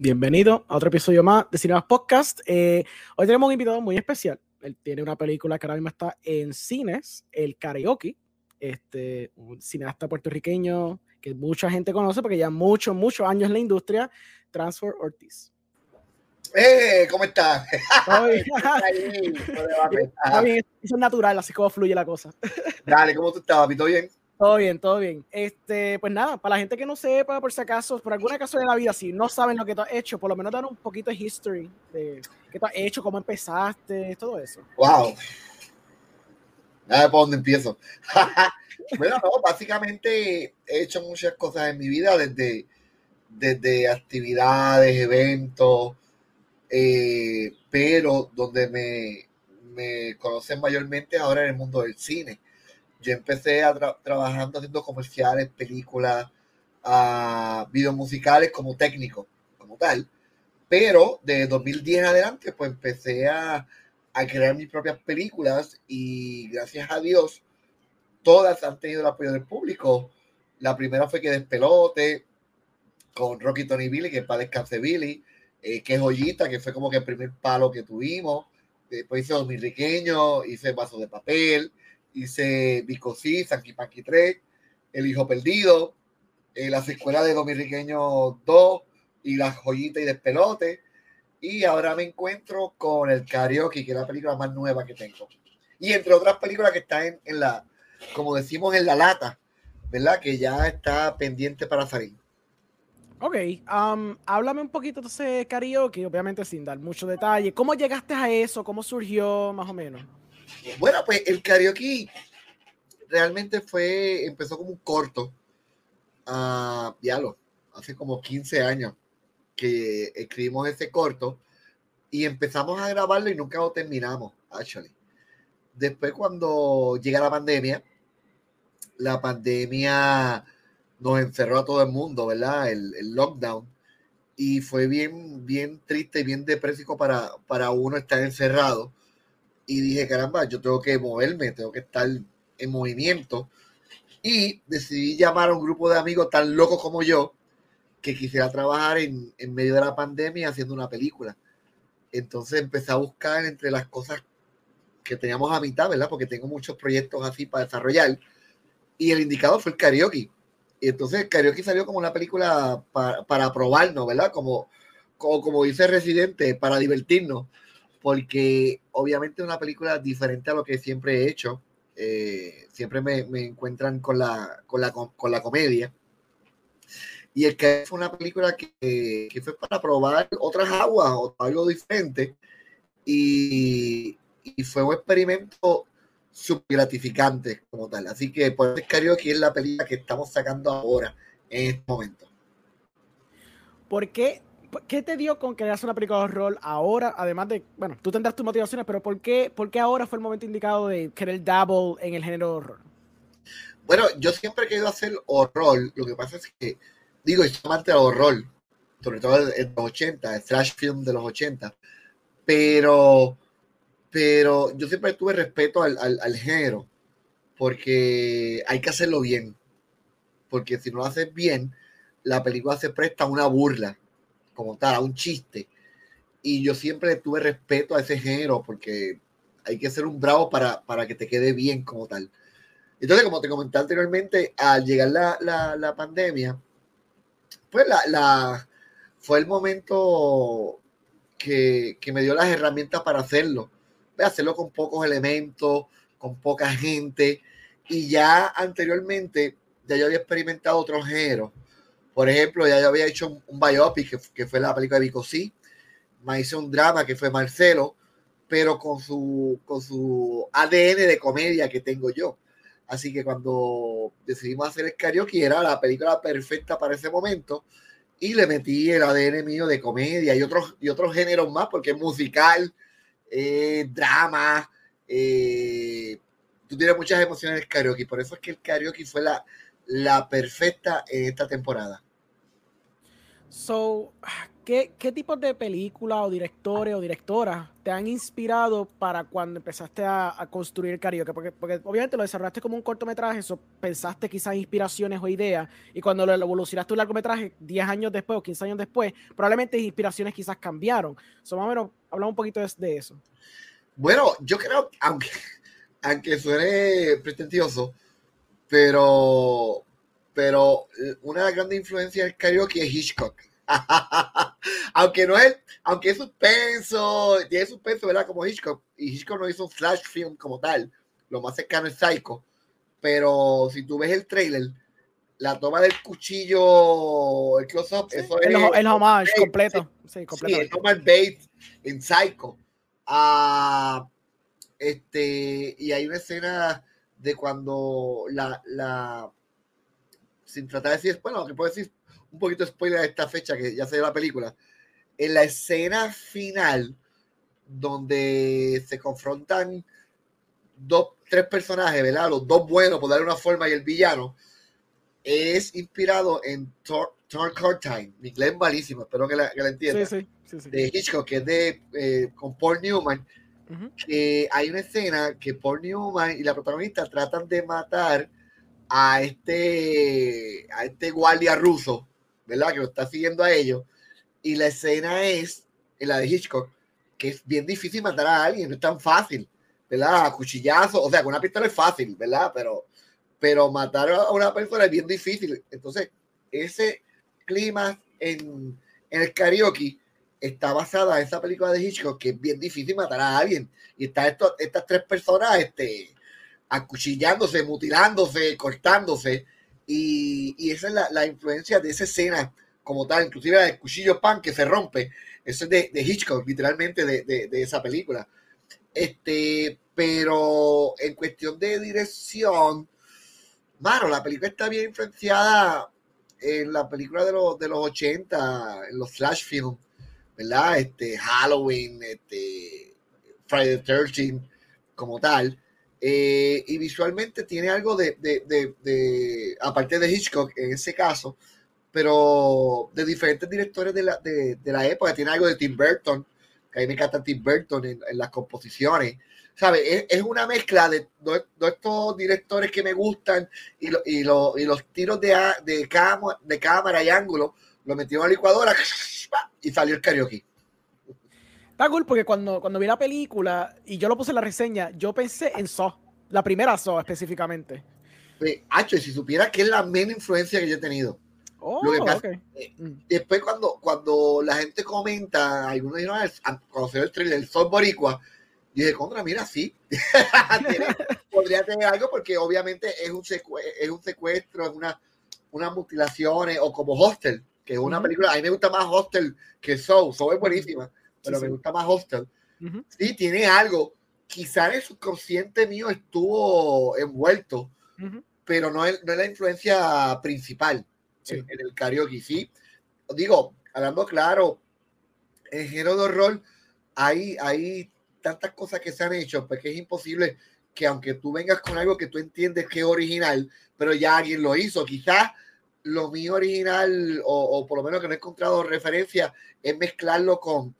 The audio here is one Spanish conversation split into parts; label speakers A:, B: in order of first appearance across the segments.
A: Bienvenido a otro episodio más de Cinemas Podcast. Eh, hoy tenemos un invitado muy especial. Él tiene una película que ahora mismo está en cines, El Karaoke, este, un cineasta puertorriqueño que mucha gente conoce porque ya muchos, muchos años en la industria, Transfer Ortiz.
B: ¡Eh! ¿Cómo estás?
A: Eso es natural, así como fluye la cosa.
B: Dale, ¿cómo tú estás, ¿Todo bien?
A: Todo bien, todo bien. Este, pues nada, para la gente que no sepa, por si acaso, por alguna caso de la vida, si no saben lo que tú has hecho, por lo menos dar un poquito de history de qué tú has hecho, cómo empezaste, todo eso.
B: Wow. Nada, ¿por dónde empiezo? bueno, no, básicamente he hecho muchas cosas en mi vida, desde, desde actividades, eventos, eh, pero donde me, me conocen mayormente ahora en el mundo del cine yo empecé a trabajando haciendo comerciales, películas, uh, videos musicales como técnico, como tal. Pero de 2010 en adelante, pues empecé a, crear mis propias películas y gracias a Dios, todas han tenido el apoyo del público. La primera fue que Despelote, con Rocky Tony Billy, que es para descanse Billy, eh, que Joyita, que fue como que el primer palo que tuvimos. Después hice Dominriqueño, hice Vaso de Papel, hice Bicosí, Sanky Panky 3, El Hijo Perdido, eh, las escuelas de Dominiqueño 2 y Las Joyitas y Despelote. Y ahora me encuentro con el Karaoke, que es la película más nueva que tengo. Y entre otras películas que están en, la, como decimos, en la lata, ¿verdad? Que ya está pendiente para salir.
A: Ok, um, háblame un poquito de karaoke, obviamente sin dar mucho detalle. ¿Cómo llegaste a eso? ¿Cómo surgió más o menos?
B: Bueno, pues el karaoke realmente fue, empezó como un corto. Uh, ya lo, hace como 15 años que escribimos ese corto y empezamos a grabarlo y nunca lo terminamos, actually. Después cuando llega la pandemia, la pandemia nos encerró a todo el mundo, ¿verdad? El, el lockdown. Y fue bien, bien triste y bien depresivo para, para uno estar encerrado y dije, caramba, yo tengo que moverme, tengo que estar en movimiento. Y decidí llamar a un grupo de amigos tan locos como yo que quisiera trabajar en, en medio de la pandemia haciendo una película. Entonces empecé a buscar entre las cosas que teníamos a mitad, ¿verdad? Porque tengo muchos proyectos así para desarrollar. Y el indicado fue el karaoke. Y entonces el karaoke salió como una película para, para probarnos, ¿verdad? Como, como, como dice Residente, para divertirnos porque obviamente es una película diferente a lo que siempre he hecho. Eh, siempre me, me, encuentran con la, con la, con la comedia. Y el que fue una película que, que, fue para probar otras aguas o algo diferente. Y, y fue un experimento súper gratificante como tal. Así que por eso que es la película que estamos sacando ahora, en este momento.
A: ¿Por qué ¿Qué te dio con hagas una película de horror ahora? Además de, bueno, tú tendrás tus motivaciones, pero ¿por qué, por qué ahora fue el momento indicado de querer double en el género de horror?
B: Bueno, yo siempre he querido hacer horror. Lo que pasa es que, digo, soy amante del horror, sobre todo en los 80, el slash film de los 80. Pero, pero yo siempre tuve respeto al, al, al género, porque hay que hacerlo bien. Porque si no lo haces bien, la película se presta a una burla como tal, a un chiste. Y yo siempre tuve respeto a ese género porque hay que ser un bravo para, para que te quede bien como tal. Entonces, como te comenté anteriormente, al llegar la, la, la pandemia, pues la, fue el momento que, que, me dio las herramientas para hacerlo. Hacerlo con pocos elementos, con poca gente. Y ya anteriormente, ya yo había experimentado otros géneros por ejemplo, ya yo había hecho un, biopic que, fue la película de Vico C. Me hice un drama que fue Marcelo, pero con su, con su ADN de comedia que tengo yo. Así que cuando decidimos hacer el karaoke era la película perfecta para ese momento y le metí el ADN mío de comedia y otros, y otros géneros más porque es musical, eh, drama, eh, tú tienes muchas emociones en el karaoke. Por eso es que el karaoke fue la, la perfecta en esta temporada.
A: So, ¿qué, ¿qué tipos de películas o directores o directoras te han inspirado para cuando empezaste a, construir el? Porque, porque, obviamente lo desarrollaste como un cortometraje, eso pensaste quizás inspiraciones o ideas, y cuando lo evolucionaste un largometraje 10 años después o 15 años después, probablemente inspiraciones quizás cambiaron. So, más o menos, hablamos un poquito de, eso.
B: Bueno, yo creo, aunque, aunque suene pretencioso, pero, pero una de las grandes influencias del karaoke es Hitchcock. aunque no es, aunque es suspenso, tiene suspenso, ¿verdad? Como Hitchcock, y Hitchcock no hizo un flash film como tal, lo más cercano es Psycho, pero si tú ves el trailer, la toma del cuchillo, el close-up, eso
A: el,
B: es...
A: El homage completo. Sí, completo.
B: Sí, el Norman Bates en Psycho. Ah, este, y hay una escena de cuando la, la sin tratar de decir, bueno, que puedo decir un poquito de spoiler de esta fecha que ya se dio la película, en la escena final donde se confrontan dos, tres personajes, ¿verdad? Los dos buenos, por darle una forma, y el villano, es inspirado en Turn Card Time. Mi inglés malísimo, espero que la, que entienda. Sí, sí, de Hitchcock, que es de, eh, con Paul Newman, que hay una escena que Paul Newman y la protagonista tratan de matar a este, a este guardia ruso ¿verdad? Que lo está siguiendo a ellos. Y la escena es, en la de Hitchcock, que es bien difícil matar a alguien, no es tan fácil, ¿verdad? A cuchillazo, o sea, con una pistola es fácil, ¿verdad? Pero, pero matar a una persona es bien difícil. Entonces, ese clima en, el karaoke está basada en esa película de Hitchcock, que es bien difícil matar a alguien. Y está esto, estas tres personas este, acuchillándose, mutilándose, cortándose y, esa es la, influencia de esa escena como tal, inclusive el cuchillo pan que se rompe. Eso es de, Hitchcock, literalmente de, esa película. Este, pero en cuestión de dirección, mano, la película está bien influenciada en la película de los, de los 80, en los flash films, ¿verdad? Este, Halloween, este, Friday the 13 como tal. Eh, y visualmente tiene algo de, de, de, aparte de Hitchcock en ese caso, pero de diferentes directores de la, la época. Tiene algo de Tim Burton, que a mí me encanta Tim Burton en, las composiciones. ¿Sabe? Es, una mezcla de, estos directores que me gustan y, y, y los tiros de, de, de cámara y ángulo, lo metieron a la licuadora y salió el karaoke.
A: Está cool porque cuando, cuando vi la película y yo lo puse en la reseña, yo pensé en Saw, la primera Saw específicamente.
B: Hacho, y si supiera que es la menos influencia que yo he tenido.
A: Oh, lo que
B: eh, mm. Después, cuando, cuando la gente comenta, algunos dijeron, ah, cuando se el trailer, el Saw Boricua, yo dije, contra, mira, sí. Podría tener algo porque obviamente es un, es un secuestro, es una, unas mutilaciones, o como Hostel, que es una película, a mí me gusta más Hostel que Saw. Saw es buenísima pero me gusta más Hostel. Sí, tiene algo. Quizá el subconsciente mío estuvo envuelto, pero no es, no es, la influencia principal en, el karaoke. Sí, digo, hablando claro, en género de horror hay, hay tantas cosas que se han hecho, porque es imposible que aunque tú vengas con algo que tú entiendes que es original, pero ya alguien lo hizo, quizás lo mío original, o, o, por lo menos que no he encontrado referencia, es mezclarlo con,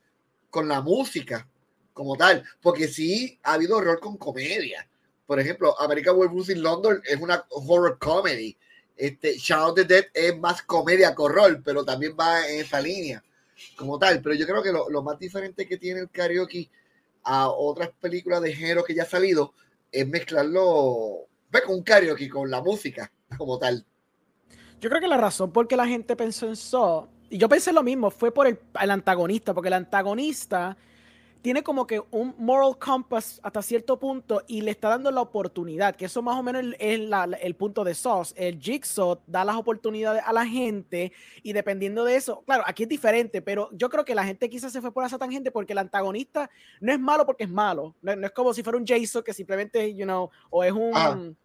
B: con la música como tal, porque sí ha habido horror con comedia. Por ejemplo, American Werewolf in London es una horror comedy. Este, Shaun of the Dead es más comedia que horror, pero también va en esa línea como tal. Pero yo creo que lo, más diferente que tiene el karaoke a otras películas de género que ya ha salido es mezclarlo ve, con un karaoke, con la música como tal.
A: Yo creo que la razón por qué la gente pensó en Saw y yo pensé lo mismo, fue por el, antagonista, porque el antagonista tiene como que un moral compass hasta cierto punto y le está dando la oportunidad, que eso más o menos es el punto de SOS. El Jigsaw da las oportunidades a la gente y dependiendo de eso, claro, aquí es diferente, pero yo creo que la gente quizás se fue por esa tangente porque el antagonista no es malo porque es malo, no, es como si fuera un Jason que simplemente, you know, o es un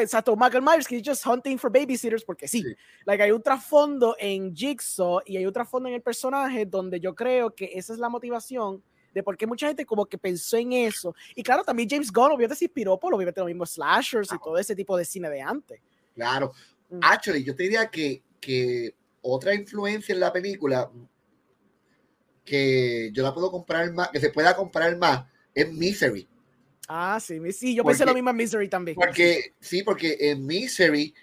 A: exacto, Michael Myers, que es just hunting for babysitters, porque sí, Like, hay un trasfondo en Jigsaw y hay un trasfondo en el personaje donde yo creo que esa es la motivación de por qué mucha gente como que pensó en eso. Y claro, también James Gunn obviamente se inspiró por obviamente los mismos slashers y todo ese tipo de cine de antes.
B: Claro. Mm. Actually, yo te diría que, que otra influencia en la película, que yo la puedo comprar más, que se pueda comprar más, es Misery.
A: Ah, sí, sí, yo pensé lo mismo en Misery también.
B: Porque, sí, porque en Misery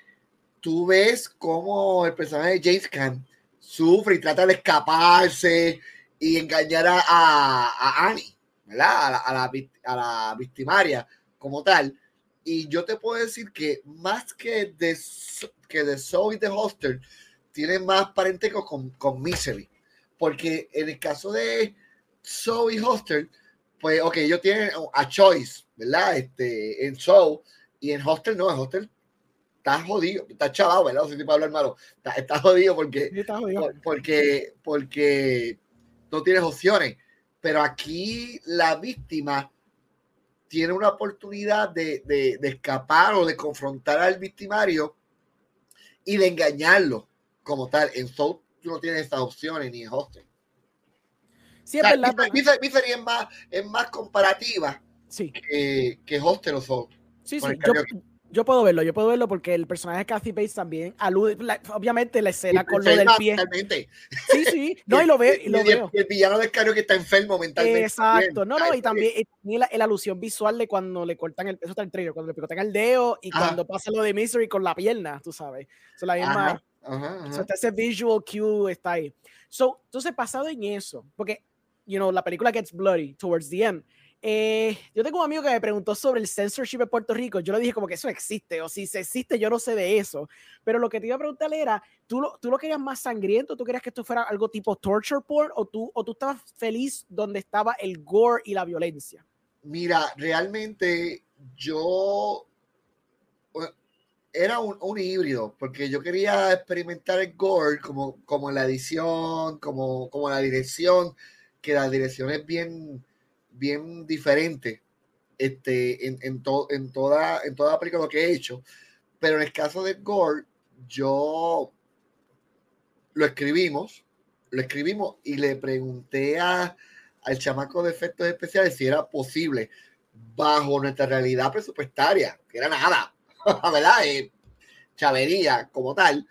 B: tú ves cómo el personaje de James Caan sufre y trata de escaparse y engañar a, a, Annie, ¿verdad? A la, a, la, a la, victimaria como tal. Y yo te puedo decir que más que de, que de Zoe y de Hostel, tiene más parentesco con, con Misery. Porque en el caso de Zoe y Hostel, pues, ok, ellos tienen a choice, ¿verdad? Este, en Zoe y en Hostel no, en Hostel está jodido, está chavado, ¿verdad? No sé si puedo hablar malo. Está, jodido porque, porque, porque no tienes opciones. Pero aquí la víctima tiene una oportunidad de, de, de, escapar o de confrontar al victimario y de engañarlo como tal. En Soul tú no tienes estas opciones ni en Hostel.
A: Sí, es verdad.
B: Mi, serie es más, es más comparativa
A: sí.
B: que, que Hostel o Soul.
A: Sí, sí. Yo, yo puedo verlo, yo puedo verlo porque el personaje de Kathy Bates también alude, obviamente la escena con lo del pie. Sí, sí, no, y lo, ve, y lo veo.
B: El villano de Cario que está enfermo mentalmente.
A: Exacto, no, no, y también la, la, alusión visual de cuando le cortan el, eso está en trailer, cuando le picotan el dedo y cuando pasa lo de Misery con la pierna, tú sabes. So, la misma, ajá, ese visual cue está ahí. So, entonces, pasado en eso, porque, you know, la película gets bloody towards the end, eh, yo tengo un amigo que me preguntó sobre el censorship en Puerto Rico. Yo le dije como que eso existe, o si se existe, yo no sé de eso. Pero lo que te iba a preguntar era, ¿tú lo, tú lo querías más sangriento? ¿Tú querías que esto fuera algo tipo torture porn? ¿O tú, o tú estabas feliz donde estaba el gore y la violencia?
B: Mira, realmente yo era un, un, híbrido, porque yo quería experimentar el gore como, como la edición, como, como la dirección, que la dirección es bien bien diferente este, en, en, en, toda, en toda la película que he hecho. Pero en el caso de Gore, yo lo escribimos, lo escribimos y le pregunté a, al chamaco de efectos especiales si era posible bajo nuestra realidad presupuestaria, que era nada, ¿verdad? Eh, chavería como tal.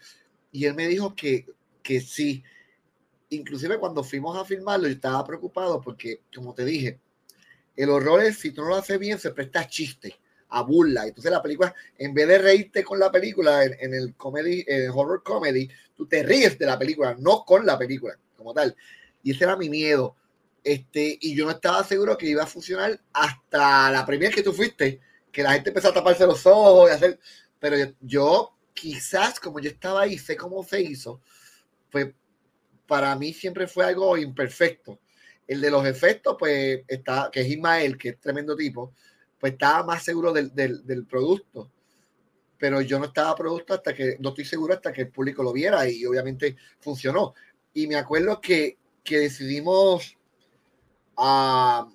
B: Y él me dijo que, que sí. Inclusive cuando fuimos a filmarlo, yo estaba preocupado porque, como te dije, el horror es, si tú no lo haces bien, se presta a chiste, a burla. Entonces la película, en vez de reírte con la película, en, el comedy, horror comedy, tú te ríes de la película, no con la película como tal. Y ese era mi miedo. Este, y yo no estaba seguro que iba a funcionar hasta la primera que tú fuiste, que la gente empezó a taparse los ojos y hacer. Pero yo, yo quizás, como yo estaba ahí, sé cómo se hizo, pues para mí siempre fue algo imperfecto el de los efectos, pues está, que es Ismael, que es tremendo tipo, pues estaba más seguro del, del, producto. Pero yo no estaba producto hasta que, no estoy seguro hasta que el público lo viera y obviamente funcionó. Y me acuerdo que, que decidimos, uh,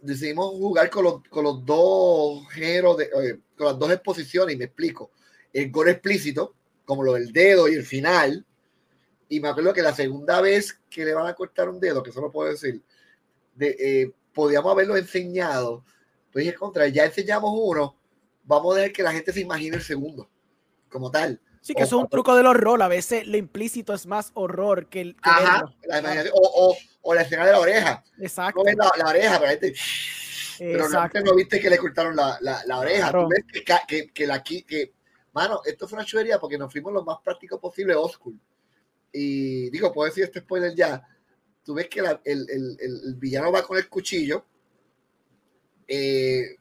B: decidimos jugar con los, con los dos géneros, de, eh, con las dos exposiciones y me explico. El gore explícito, como lo del dedo y el final, y me acuerdo que la segunda vez que le van a cortar un dedo, que eso lo puedo decir, de, eh, podíamos haberlo enseñado. Pues dije, contra, ya enseñamos uno, vamos a dejar que la gente se imagine el segundo, como tal.
A: Sí, que eso es un truco del horror. A veces lo implícito es más horror que el.
B: Ajá, o, o, la escena de la oreja.
A: Exacto.
B: No ves la, oreja, pero, gente, pero no, no, viste que le cortaron la, la, oreja. Tú ves que, que, que, la, que, mano, esto fue una chulería porque nos fuimos lo más práctico posible, oscuro y digo, puedo decir este spoiler ya. Tú ves que el, el, el, villano va con el cuchillo. Eh,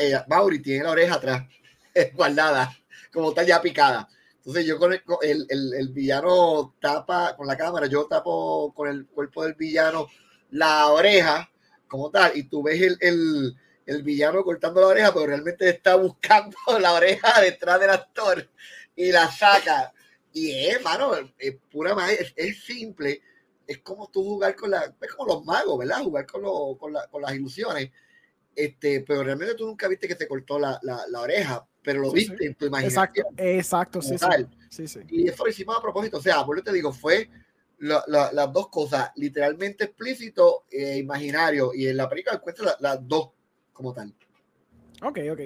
B: eh, Mauri tiene la oreja atrás, guardada, como está ya picada. Entonces yo con el, el, villano tapa con la cámara, yo tapo con el cuerpo del villano la oreja como tal, y tú ves el, el, villano cortando la oreja, pero realmente está buscando la oreja detrás del actor y la saca. Y es, mano, es pura magia, es, simple. Es como tú jugar con la, es como los magos, ¿verdad? Jugar con, lo, con, la, con las ilusiones. Este, pero realmente tú nunca viste que se cortó la, la, la oreja, pero lo viste en tu imaginación.
A: Exacto, exacto, sí, sí, sí,
B: Y eso lo hicimos a propósito. O sea, por te digo, fue las dos cosas, literalmente explícito e imaginario. Y en la película encuentras las dos como tal.
A: Ok, ok.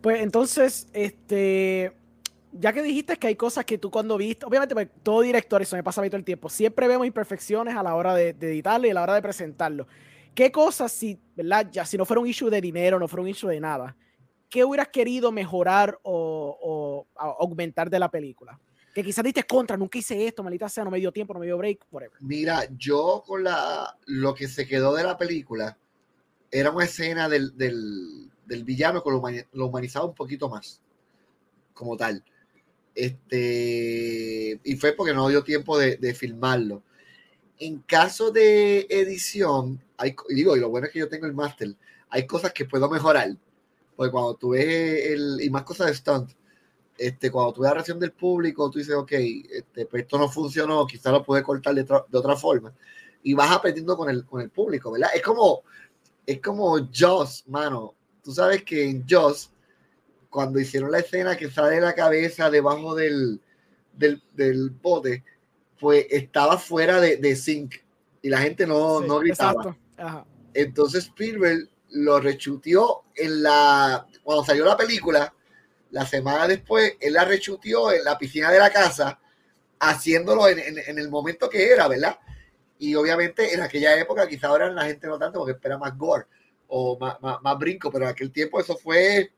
A: Pues entonces, este ya que dijiste que hay cosas que tú cuando viste, obviamente pues, todo director, eso me pasa a mí todo el tiempo, siempre vemos imperfecciones a la hora de, editarlo y a la hora de presentarlo. ¿Qué cosas, si, ¿verdad? Ya, si no fuera un issue de dinero, no fuera un issue de nada, ¿qué hubieras querido mejorar o, aumentar de la película? Que quizás diste contra, nunca hice esto, maldita sea, no me dio tiempo, no me dio break, whatever.
B: Mira, yo con la, lo que se quedó de la película era una escena del, del, del villano que lo, humanizaba un poquito más, como tal. Este, y fue porque no dio tiempo de, de filmarlo. En caso de edición, hay, digo, y lo bueno es que yo tengo el máster, hay cosas que puedo mejorar porque cuando tú ves el, y más cosas de stunt, este, cuando tú ves la reacción del público, tú dices, ok, este, pues esto no funcionó, quizás lo puedes cortar de, de, otra forma. Y vas aprendiendo con el, con el público, ¿verdad? Es como, es como Joss, mano. Tú sabes que en Joss, cuando hicieron la escena que sale la cabeza debajo del, del, del bote, pues estaba fuera de, de zinc y la gente no, no gritaba. Entonces Spielberg lo rechutió en la, cuando salió la película, la semana después, él la rechutió en la piscina de la casa, haciéndolo en, en, el momento que era, ¿verdad? Y obviamente en aquella época, quizá ahora la gente no tanto porque espera más gore o más, más, brinco, pero en aquel tiempo eso fue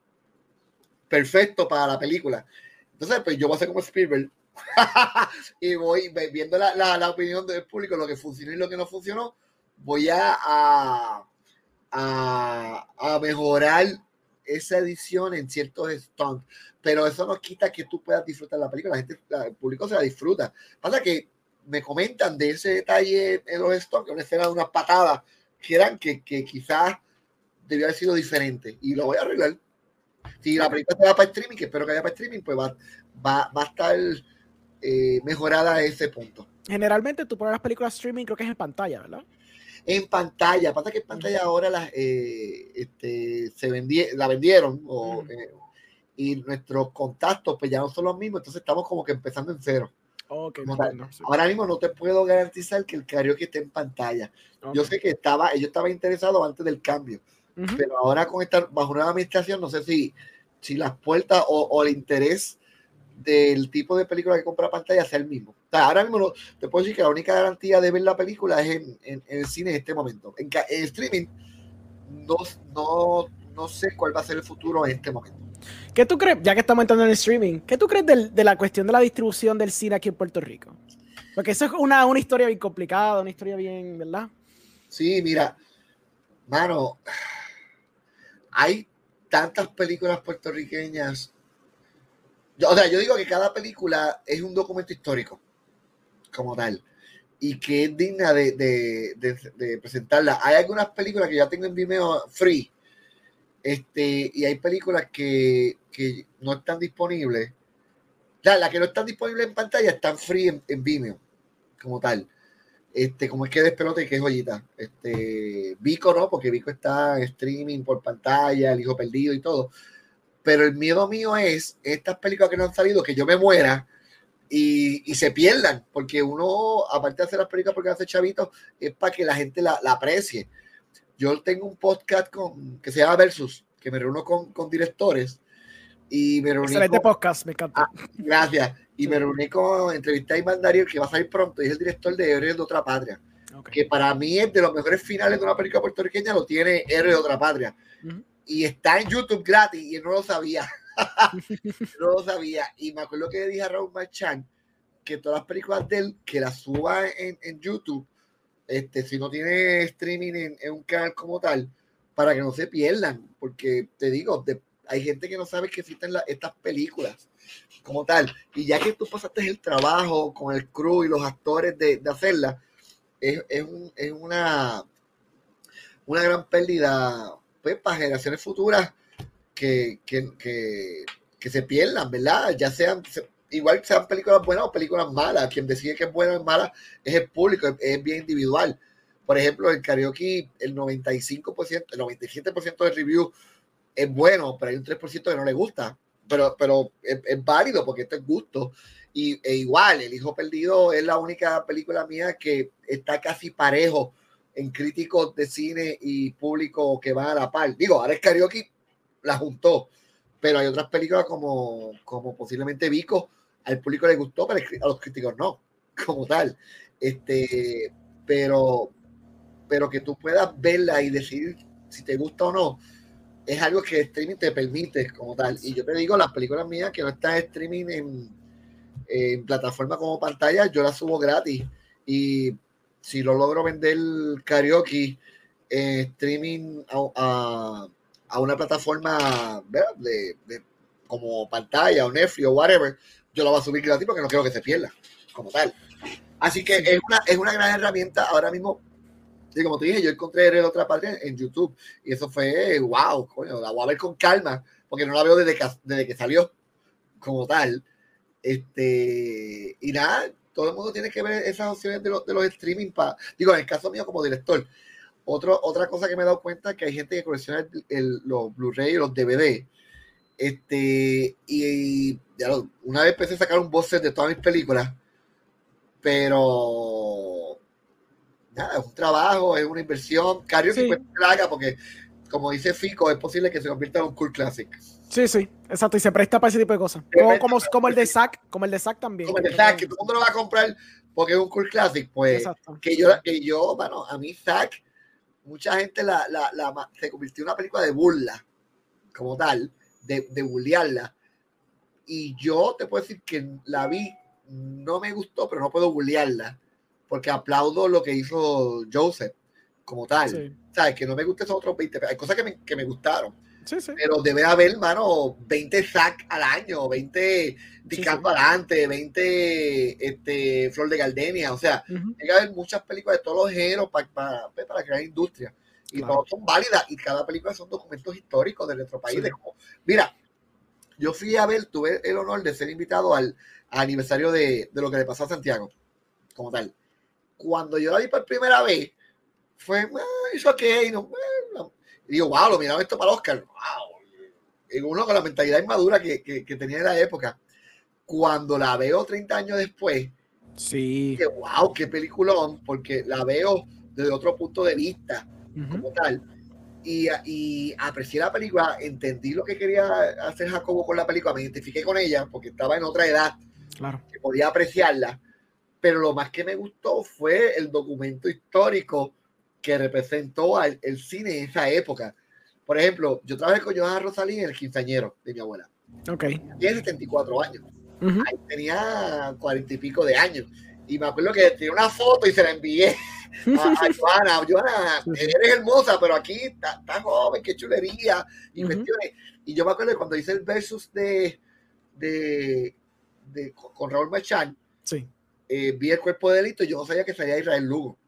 B: perfecto para la película. Entonces, pues yo voy a hacer como Spielberg y voy viendo la, la, la, opinión del público, lo que funcionó y lo que no funcionó, voy a, a a, mejorar esa edición en ciertos stunts, pero eso no quita que tú puedas disfrutar la película, la gente, el público se la disfruta. Pasa que me comentan de ese detalle en los stunts, una escena de unas patadas que eran que, que quizás debió haber sido diferente y lo voy a arreglar. Si la película se va para streaming, que espero que haya para streaming, pues va, va, va a estar eh, mejorada a ese punto.
A: Generalmente tú pones las películas streaming, creo que es en pantalla, ¿verdad?
B: en pantalla. Pasa que en pantalla ahora las, eh, este, se la vendieron eh, y nuestros contactos pues ya no son los mismos, entonces estamos como que empezando en cero. Ahora mismo no te puedo garantizar que el karaoke esté en pantalla. Yo sé que estaba, yo estaba interesado antes del cambio, pero ahora con esta bajo nueva administración no sé si, si las puertas o, o el interés del tipo de película que compra pantalla sea el mismo. ahora mismo te puedo decir que la única garantía de ver la película es en, el cine en este momento. En, streaming no, no, no, sé cuál va a ser el futuro en este momento.
A: ¿Qué tú crees, ya que estamos entrando en el streaming, qué tú crees de la cuestión de la distribución del cine aquí en Puerto Rico? Porque eso es una, una historia bien complicada, una historia bien, ¿verdad?
B: Sí, mira, mano, hay tantas películas puertorriqueñas yo, o sea, yo digo que cada película es un documento histórico, como tal, y que es digna de, presentarla. Hay algunas películas que ya tengo en Vimeo free, este, y hay películas que, no están disponibles. Las la que no están disponibles en pantalla están free en Vimeo, como tal. Este, como es que despelote y que es joyita. Este, Vico no, porque Vico está en streaming por pantalla, el hijo perdido y todo pero el miedo mío es estas películas que no han salido, que yo me muera y, se pierdan, porque uno, aparte de hacer las películas porque hace chavitos, es para que la gente la, aprecie. Yo tengo un podcast con, que se llama Versus, que me reúno con, con directores y me reuní
A: Excelente podcast, me encanta.
B: Ah, gracias. Y me reuní con entrevista a Iván Darío, que va a salir pronto, y es el director de Héroes de Otra Patria. Que para mí es de los mejores finales de una película puertorriqueña, lo tiene Héroes de Otra Patria y está en YouTube gratis y él no lo sabía. no lo sabía. Y me acuerdo que le dije a Raúl Marchand que todas las películas de él, que las suba en, en YouTube, este, si no tiene streaming en, un canal como tal, para que no se pierdan, porque te digo, hay gente que no sabe que existen estas películas como tal, y ya que tú pasaste el trabajo con el crew y los actores de, hacerla, es, es, un, es una, una gran pérdida pues, para generaciones futuras que, se pierdan, ¿verdad? Ya sean, igual sean películas buenas o películas malas. Quien decide que es buena o mala es el público, es, bien individual. Por ejemplo, el karaoke, el 95%, el 97% de review es bueno, pero hay un 3% que no le gusta. Pero, pero es, válido porque esto es gusto. Y, e igual, El Hijo Perdido es la única película mía que está casi parejo en críticos de cine y público que van a la par. Digo, Alex Karaoke la juntó, pero hay otras películas como, como posiblemente Vico, al público le gustó, pero a los críticos no, como tal. Este, pero, pero que tú puedas verla y decidir si te gusta o no, es algo que streaming te permite como tal. Y yo te digo, las películas mías que no están streaming en, en plataforma como pantalla, yo las subo gratis. Y si lo logro vender karaoke en streaming a, a, una plataforma de, de, como pantalla o Netflix o whatever, yo la voy a subir gratis porque no quiero que se pierda como tal. Así que es una, es una gran herramienta ahora mismo como te dije, yo encontré el otra parte en YouTube y eso fue, wow, coño, la voy a ver con calma porque no la veo desde que, desde que salió como tal. Este, y nada, todo el mundo tiene que ver esas opciones de, los, de los streaming. para digo, en el caso mío como director. Otro, otra cosa que me he dado cuenta es que hay gente que colecciona los Blu-ray y los DVD. Este, y, ya una vez empecé a sacar un box de todas mis películas, pero nada, es un trabajo, es una inversión. Cario sí. que haga porque, como dice Fico, es posible que se convierta en un cool classic.
A: Sí, sí, exacto, y se presta para ese tipo de cosas. Como, como, como, el de Zack, como el de Zack también.
B: Como el de Zack, que todo el mundo lo va a comprar porque es un cool classic, pues que yo, que yo, bueno, a mí Zack, mucha gente la, la, la, se convirtió en una película de burla, como tal, de, de bullearla. Y yo te puedo decir que la vi, no me gustó, pero no puedo bullearla porque aplaudo lo que hizo Joseph como tal. ¿Sabes? Que no me gusta esos otros 20. Hay cosas que me, que me gustaron. Sí, sí. Pero debe haber, hermano, 20 sac al año, 20 Dicampo adelante, 20 este, Flor de Gardenia. O sea, uh que haber muchas películas de todos los géneros para, para, para crear industria. Y todas son válidas. Y cada película son documentos históricos de nuestro país. mira, yo fui a ver, tuve el honor de ser invitado al, aniversario de, de, lo que le pasó a Santiago, como tal cuando yo la vi por primera vez, fue, ah, es ok, no, y digo, wow, lo miraba esto para Oscar, wow. Y uno con la mentalidad inmadura que, que, tenía en la época. Cuando la veo 30 años después,
A: sí.
B: Dije, wow, qué peliculón, porque la veo desde otro punto de vista, como tal. Y, y, aprecié la película, entendí lo que quería hacer Jacobo con la película, me identifiqué con ella porque estaba en otra edad,
A: claro.
B: que podía apreciarla pero lo más que me gustó fue el documento histórico que representó al, el cine en esa época. Por ejemplo, yo trabajé con Johanna Rosalí en el quinceañero de mi abuela.
A: Ok.
B: Tiene 74 años. Ahí tenía cuarenta y pico de años. Y me acuerdo que tenía una foto y se la envié a, Johanna. Johanna, eres hermosa, pero aquí está joven, qué chulería. Y Y yo me acuerdo que cuando hice el versus de, de, de con Raúl Machán,
A: sí
B: eh, vi el cuerpo de delito y yo no sabía que salía Israel Lugo.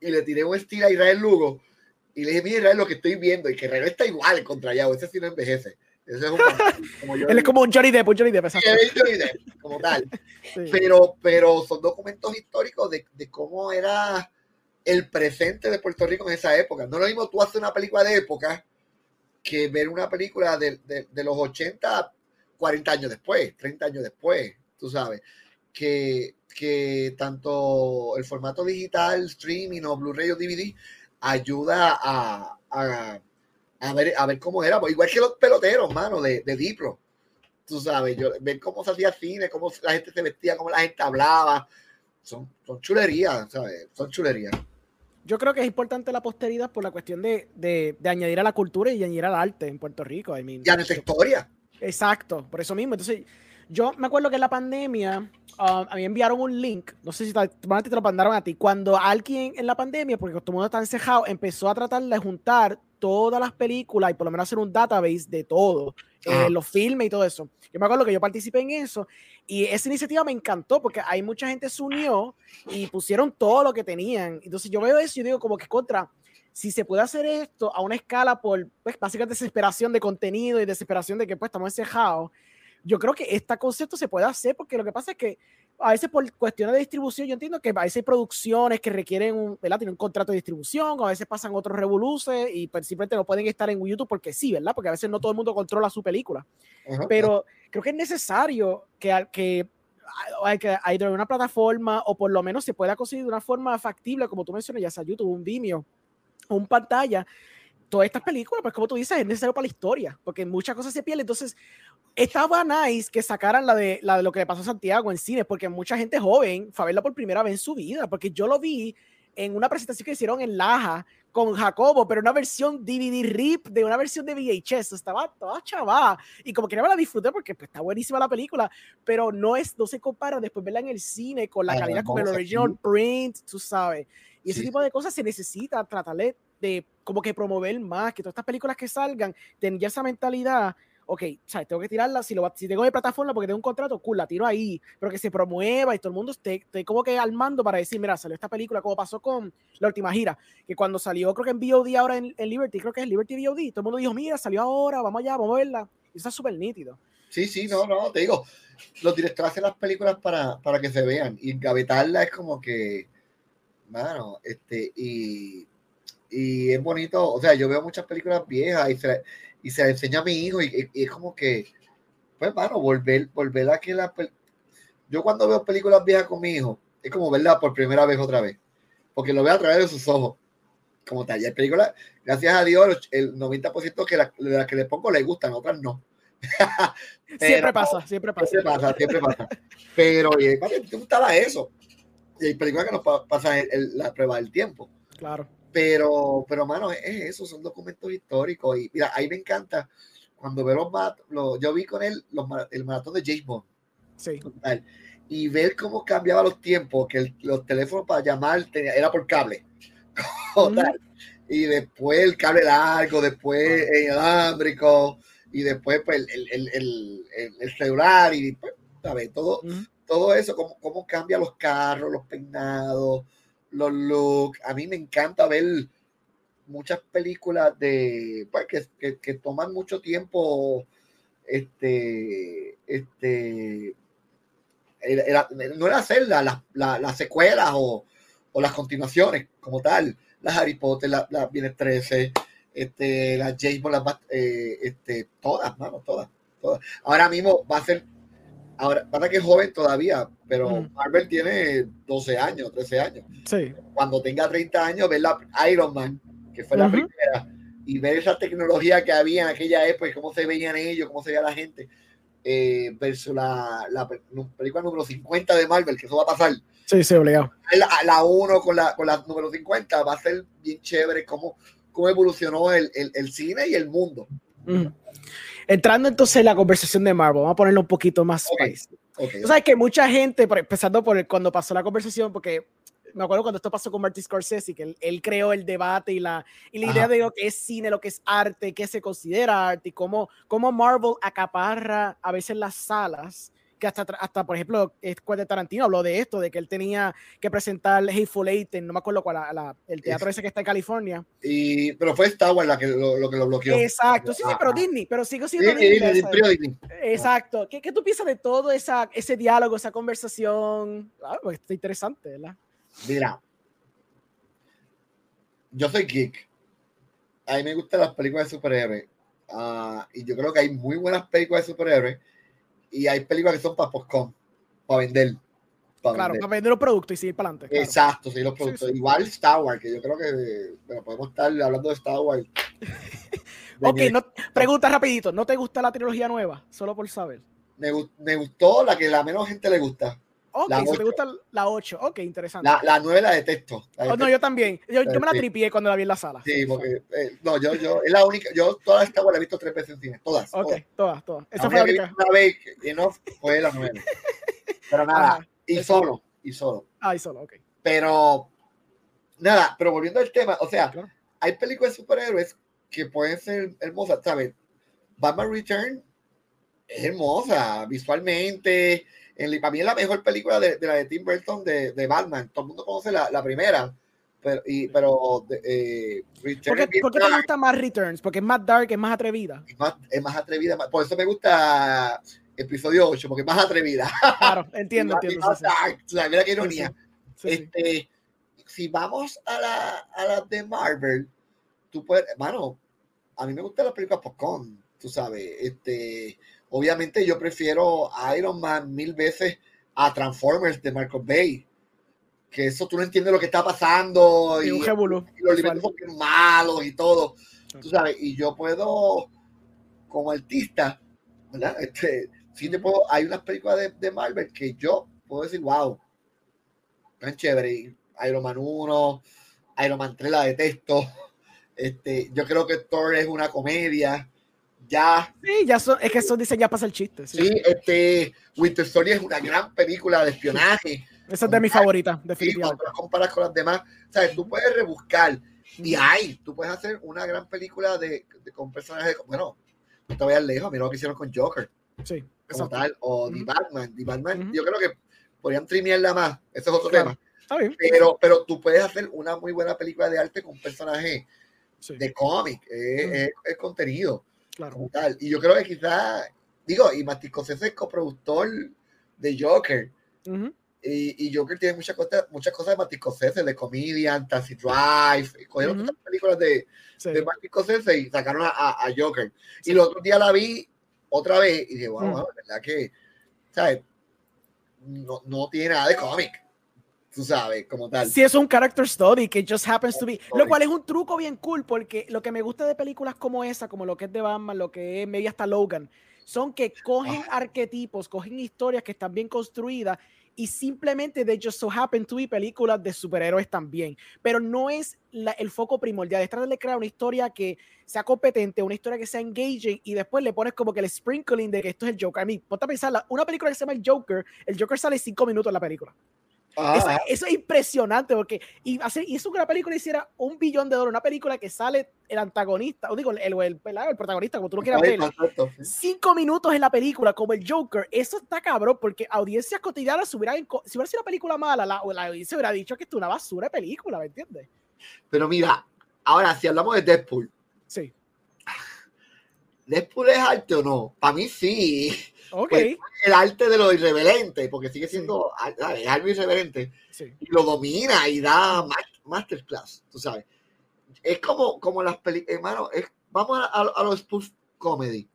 B: Y le tiré un estilo a Israel Lugo y le dije, mira Israel, lo que estoy viendo y que Israel está igual contra Yao, ese sí no envejece. Ese es un,
A: como yo, Él es como un Johnny Depp, un Johnny Depp,
B: Johnny Depp como tal. Pero, pero son documentos históricos de, de, cómo era el presente de Puerto Rico en esa época. No lo mismo tú haces una película de época que ver una película de, de, de los 80, 40 años después, 30 años después, tú sabes que, que tanto el formato digital, streaming o Blu-ray o DVD ayuda a, a, a, ver, a ver cómo era. Igual que los peloteros, mano, de, de Dipro. Tú sabes, yo, ver cómo se hacía cine, cómo la gente se vestía, cómo la gente hablaba. Son, son chulerías, ¿sabes? Son chulerías.
A: Yo creo que es importante la posteridad por la cuestión de, de, de añadir a la cultura y añadir al arte en Puerto Rico. I mean,
B: y a nuestra historia.
A: Exacto, por eso mismo. Entonces, yo me acuerdo que en la pandemia um, a mí enviaron un link, no sé si te, te lo mandaron a ti, cuando alguien en la pandemia, porque todo el mundo está encejado, empezó a tratar de juntar todas las películas y por lo menos hacer un database de todo, eh, los filmes y todo eso. Yo me acuerdo que yo participé en eso y esa iniciativa me encantó porque hay mucha gente se unió y pusieron todo lo que tenían. Entonces yo veo eso y digo como que contra, si se puede hacer esto a una escala por pues, básicamente desesperación de contenido y desesperación de que pues estamos encejados, yo creo que este concepto se puede hacer porque lo que pasa es que a veces por cuestiones de distribución, yo entiendo que a veces hay producciones que requieren un, ¿verdad? Tienen un contrato de distribución, a veces pasan otros revoluces y pues, simplemente no pueden estar en YouTube porque sí, ¿verdad? Porque a veces no todo el mundo controla su película. Pero creo que es necesario que, que hay que hay una plataforma o por lo menos se pueda conseguir de una forma factible, como tú mencionas, ya sea YouTube, un Vimeo, un pantalla, todas estas películas, pues como tú dices, es necesario para la historia, porque muchas cosas se pierden. Entonces, estaba nice que sacaran la de, la de lo que le pasó a Santiago en cine, porque mucha gente joven fue a verla por primera vez en su vida, porque yo lo vi en una presentación que hicieron en Laja con Jacobo, pero una versión DVD RIP de una versión de VHS. Estaba toda chava y como que no me la disfruté porque pues, está buenísima la película, pero no es no se compara después verla en el cine con la calidad con el original print, tú sabes. Y ese tipo de cosas se necesita tratarle de como que promover más, que todas estas películas que salgan tengan esa mentalidad ok, ¿sabes? Tengo que tirarla, si, lo, si tengo mi plataforma porque tengo un contrato, cool, la tiro ahí, pero que se promueva y todo el mundo esté, como que al mando para decir, mira, salió esta película, como pasó con la última gira, que cuando salió, creo que en VOD ahora en, Liberty, creo que es Liberty VOD, todo el mundo dijo, mira, salió ahora, vamos allá, vamos a verla, y eso es súper nítido.
B: Sí, sí, no, no, te digo, los directores hacen las películas para, para que se vean, y engavetarla es como que, mano, este, y, y es bonito, o sea, yo veo muchas películas viejas y se, y se enseña a mi hijo y, es como que, pues, bueno, volver, volver a que la... Yo cuando veo películas viejas con mi hijo, es como verla por primera vez otra vez, porque lo veo a través de sus ojos. Como tal, y hay películas, gracias a Dios, el 90% que la, de las que le pongo le gustan, otras no.
A: siempre pasa, siempre pasa.
B: Siempre pasa, siempre pasa. Pero, oye, ¿te gustaba eso? Y hay películas que nos pasan la prueba del tiempo.
A: Claro.
B: Pero, pero, mano, es eso, son documentos históricos. Y mira, ahí me encanta cuando veo los, yo vi con él el maratón de James Bond.
A: Sí.
B: Y ver cómo cambiaba los tiempos, que los teléfonos para llamar tenía, era por cable. Y después el cable largo, después el alámbrico, y después pues, el, el, el, celular, y pues, Todo, todo eso, cómo, cómo cambia los carros, los peinados los looks. A mí me encanta ver muchas películas de pues, que, toman mucho tiempo. Este, este, no era hacer las la, secuelas o, las continuaciones como tal. Las Harry Potter, las la Bienes 13, este, las James Bond, las, eh, este, todas, vamos, todas, todas. Ahora mismo va a ser Ahora, para que es joven todavía, pero Marvel tiene 12 años, 13 años.
A: Sí.
B: Cuando tenga 30 años, ver la Iron Man, que fue la primera, y ver esa tecnología que había en aquella época, cómo se veían ellos, cómo se veía la gente, eh, versus la, la, película número 50 de Marvel, que eso va a pasar.
A: Sí, sí, obligado.
B: La 1 con la, con la número 50 va a ser bien chévere cómo, cómo evolucionó el, el, el cine y el mundo.
A: Entrando entonces en la conversación de Marvel, vamos a ponerlo un poquito más okay. sabes que mucha gente, empezando por cuando pasó la conversación, porque me acuerdo cuando esto pasó con Martin Scorsese, que él, creó el debate y la, y la idea de lo que es cine, lo que es arte, qué se considera arte y cómo, cómo Marvel acaparra a veces las salas que hasta, hasta por ejemplo, de Tarantino habló de esto, de que él tenía que presentar Hateful Eight no me acuerdo cuál, la, el teatro ese que está en California.
B: Y, pero fue Star Wars la que lo, que lo bloqueó.
A: Exacto, sí, sí, pero Disney, pero sigo siendo Disney. Exacto. ¿Qué, ¿Qué, tú piensas de todo esa, ese diálogo, esa conversación? Ah, pues está interesante, ¿verdad?
B: Mira, yo soy geek. A mí me gustan las películas de superhéroes. Uh, y yo creo que hay muy buenas películas de superhéroes y hay películas que son para postcom, para vender.
A: Para claro, para vender los productos y seguir para adelante.
B: Exacto, sí, los productos. Igual Star Wars, que yo creo que bueno, podemos estar hablando de Star Wars.
A: ok, no, pregunta rapidito, ¿no te gusta la trilogía nueva? Solo por saber.
B: Me, me gustó la que la menos gente le gusta.
A: Ok, si te gusta la 8, ok, interesante.
B: La, la 9 la detesto.
A: Oh, no, yo también. Yo, yo me la tripié cuando la vi en la sala.
B: Sí, porque. Eh, no, yo, yo, es la única. Yo todas estas la he visto tres veces en cine. Todas.
A: Ok, todas, todas.
B: Esa fue la única. Una vez y no fue la 9. Pero nada, y solo. Y solo.
A: Ah, y solo, ok.
B: Pero. Nada, pero volviendo al tema, o sea, hay películas de superhéroes que pueden ser hermosas, ¿sabes? Batman Return es hermosa visualmente para mí es la mejor película de, la de Tim Burton de, de, Batman. Todo el mundo conoce la, la primera. Pero, y, pero
A: eh, ¿Por qué, te gusta más Returns? Porque es más dark, es más atrevida.
B: Es más, es más atrevida. Por eso me gusta episodio 8, porque es más atrevida.
A: Claro, entiendo, entiendo.
B: o sea, mira qué ironía. este, si vamos a la, a la de Marvel, tú puedes, hermano, a mí me gustan las películas popcorn, tú sabes. Este, Obviamente yo prefiero a Iron Man mil veces a Transformers de Michael Bay. Que eso tú no entiendes lo que está pasando. Y,
A: y,
B: los libros son malos y todo. Tú sabes, y yo puedo, como artista, ¿verdad? Este, sí te puedo, hay unas películas de, de Marvel que yo puedo decir, wow, tan chévere. Iron Man 1, Iron Man 3 la detesto. Este, yo creo que Thor es una comedia. Ya.
A: Sí, ya son, es que son diseñados para hacer chistes.
B: Sí. sí, este, Winter Soldier es una gran película de espionaje.
A: Esa es de mis favoritas, definitivamente.
B: Sí, cuando comparas con las demás, sabes, tú puedes rebuscar y hay, tú puedes hacer una gran película de, de con personajes, bueno, no te vayas lejos, mira lo que hicieron con Joker.
A: Sí,
B: como tal, o The Batman, The Batman, yo creo que podrían trimearla más, ese es otro tema.
A: Está bien.
B: Pero, pero tú puedes hacer una muy buena película de arte con un personaje sí. de cómic, es, es, contenido.
A: Claro.
B: Y yo creo que quizás, digo, y Martin Scorsese es coproductor de Joker.
A: Uh -huh.
B: Y, y, Joker tiene muchas cosas, muchas cosas de Martin Scorsese, de Comedian, Taxi Drive, cogieron uh -huh. películas de, sí. de Martin Scorsese y sacaron a, a, a Joker. Sí. Y el otro día la vi otra vez y dije, wow, uh -huh. wow verdad que, ¿sabes? No, no tiene nada de cómic tú sabes, como tal.
A: Sí, es un character study que just happens to be, lo cual es un truco bien cool porque lo que me gusta de películas como esa, como lo que es de Batman, lo que es media hasta Logan, son que cogen
B: Ah.
A: arquetipos, cogen historias que están bien construidas y simplemente de just so happen to be películas de superhéroes también, pero no es la, el foco primordial, es tratar de crear una historia que sea competente, una historia que sea engaging y después le pones como que el sprinkling de que esto es el Joker. A mí, ponte a pensar, una película que se llama El Joker, el Joker sale cinco minutos en la película.
B: Ah.
A: Eso, eso, es impresionante porque y hacer y eso que la película hiciera un billón de dólares, una película que sale el antagonista, o digo, el, el, el, el protagonista, como tú lo quieras ver, cinco minutos en la película, como el Joker, eso está cabrón porque audiencias cotidianas, si hubiera, si hubiera sido una película mala, la, la audiencia hubiera dicho que es una basura de película, ¿me entiendes?
B: Pero mira, ahora si hablamos de Deadpool,
A: sí.
B: ¿Deadpool es arte o no? Para mí sí.
A: Okay.
B: Pues, el arte de lo irreverente, porque sigue siendo es algo irreverente,
A: sí.
B: y lo domina y da masterclass, tú sabes. Es como, como las películas, hermano, es, vamos a, a, a, los spoof comedy.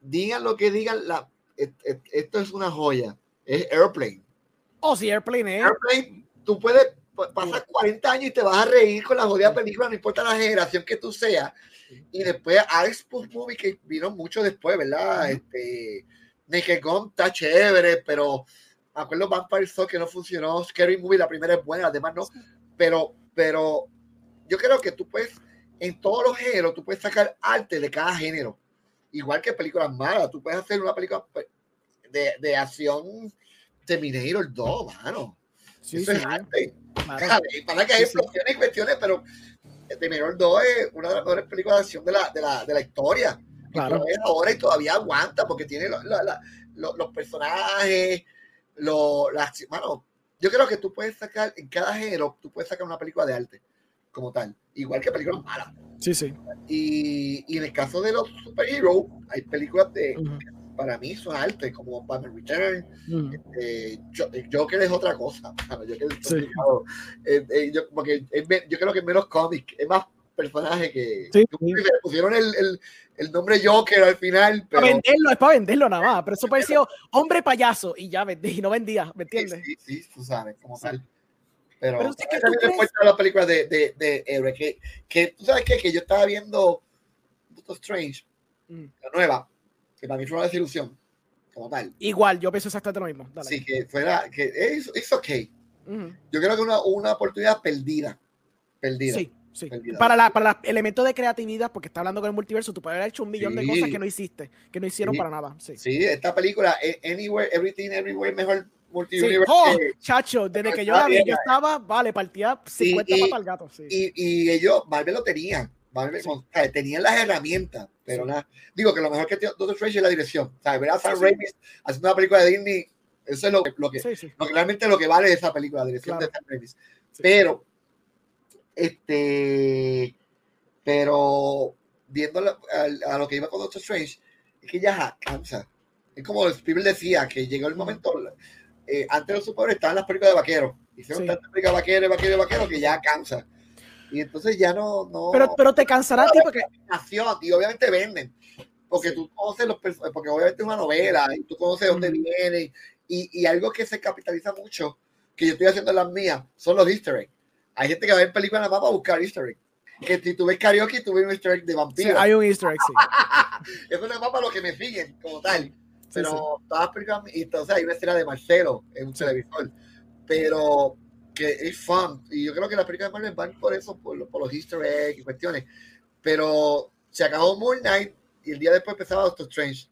B: Digan lo que digan, la, et, et, esto es una joya. Es Airplane.
A: Oh, sí, Airplane, ¿eh?
B: Airplane, tú puedes pasar 40 años y te vas a reír con la jodida película, no importa la generación que tú seas. Y después Alex Spoof Movie, que vino mucho después, ¿verdad? Este, Naked Gun está chévere, pero me acuerdo Vampire Soul que no funcionó. Scary Movie, la primera es buena, además no. Pero, pero yo creo que tú puedes, en todos los géneros, tú puedes sacar arte de cada género. Igual que películas malas. Tú puedes hacer una película pues, de, de acción Terminator 2, mano.
A: Sí,
B: Eso
A: sí.
B: es arte.
A: Claro.
B: Para que hay explosiones y cuestiones, pero Terminator 2 es una de las mejores películas de acción de la, de la, de la historia.
A: Claro.
B: Y la ahora y todavía aguanta porque tiene lo, la, lo, los personajes, lo, la, bueno, yo creo que tú puedes sacar en cada género, tú puedes sacar una película de arte como tal, igual que películas malas.
A: Sí, sí.
B: Y, y en el caso de los superhéroes, hay películas de,
A: Ujú.
B: Para mí son arte, como Batman Return,
A: Mm.
B: eh, eh, Joker es otra cosa. mano, Joker es
A: Sí.
B: Eh, eh, yo, porque es me- yo creo que es menos cómic, es más personaje que.
A: Sí,
B: que
A: sí.
B: le pusieron el, el, el nombre Joker al final, pero.
A: Para venderlo, es para venderlo nada más. Pero eso pareció hombre payaso y ya vendí, y no vendía, ¿me
B: Sí,
A: entiendes?
B: sí, sí, tú sabes, como
A: Sí.
B: tal. Pero,
A: Pero sí que
B: esa
A: tú
B: es
A: crees-
B: a la película de, de, de héroe, que, que tú sabes qué? que yo estaba viendo Doctor Strange,
A: Mm.
B: la nueva, que para mí fue una desilusión, como tal.
A: Igual, yo pienso exactamente lo mismo. Dale.
B: Sí, que fuera, que es, es ok.
A: Ujú.
B: Yo creo que una, una oportunidad perdida. Perdida.
A: Sí, sí. Para, la, para el elemento de creatividad, porque está hablando con el multiverso, tú puedes haber hecho un millón de
B: Sí.
A: cosas que no hiciste, que no hicieron
B: Sí.
A: para nada. Sí.
B: Sí, esta película, eh, Anywhere, Everything, Everywhere, mejor
A: Sí.
B: multiverse.
A: Oh, chacho, desde que yo la vi, yo
B: Está
A: estaba, vale, partía 50
B: y-
A: papas al gato. Sí.
B: Y, y ellos, Marvel lo tenían. Tenían las herramientas, pero
A: Sí.
B: nada. Digo que lo mejor que tiene Doctor Strange es la dirección. Sea, ver a Sam
A: Sí.
B: Raimi haciendo una película de Disney, eso es lo, que- lo que,
A: sí,
B: lo que realmente lo que vale de esa película, la dirección
A: Claro.
B: de Sam Raimi. Pero, este, pero viendo la- a, a lo que iba con Doctor Strange, es que ya cansa. Es como Spielberg decía, que llegó el momento, eh, antes de los superhéroes estaban las películas de vaqueros. Hicieron tantas películas de vaqueros, vaqueros, vaqueros, que ya cansa. Y entonces ya no, no
A: Pero, pero te cansará a ti porque
B: y obviamente venden porque
A: Sí.
B: tú conoces los personajes porque obviamente es una novela y tú conoces dónde
A: Ujú.
B: viene y, y algo que se capitaliza mucho que yo estoy haciendo en las mías son los easter eggs hay gente que va a ver películas nada más para buscar easter eggs que si tú ves karaoke, tú ves un easter egg de
A: Sí,
B: vampiro.
A: hay un easter egg, sí.
B: Eso no es más para los que me siguen, como tal.
A: Sí,
B: Pero
A: sí.
B: todas las películas, y entonces hay una escena de Marcelo en un
A: Sí.
B: televisor. Pero que es fun. Y yo creo que las películas de Marvel van por eso, por, por los easter eggs y cuestiones. Pero se acabó Moon Knight y el día después empezaba Doctor Strange.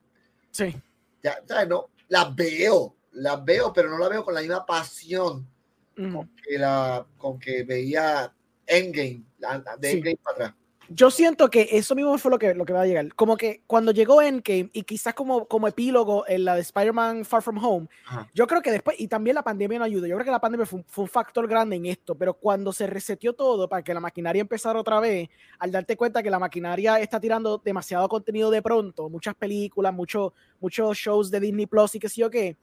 A: Sí.
B: Ya, ¿sabes? No, las veo, las veo, pero no las veo con la misma pasión
A: Ujú.
B: que, la, con que veía Endgame, la- la- de
A: Sí.
B: Endgame para atrás.
A: Yo siento que eso mismo fue lo que, lo que va a llegar. Como que cuando llegó Endgame y quizás como, como epílogo en la de Spider-Man Far From Home,
B: Ajá.
A: yo creo que después, y también la pandemia no ayudó, yo creo que la pandemia fue un, fue un factor grande en esto, pero cuando se reseteó todo para que la maquinaria empezara otra vez, al darte cuenta que la maquinaria está tirando demasiado contenido de pronto, muchas películas, muchos muchos shows de Disney Plus y qué sé yo qué,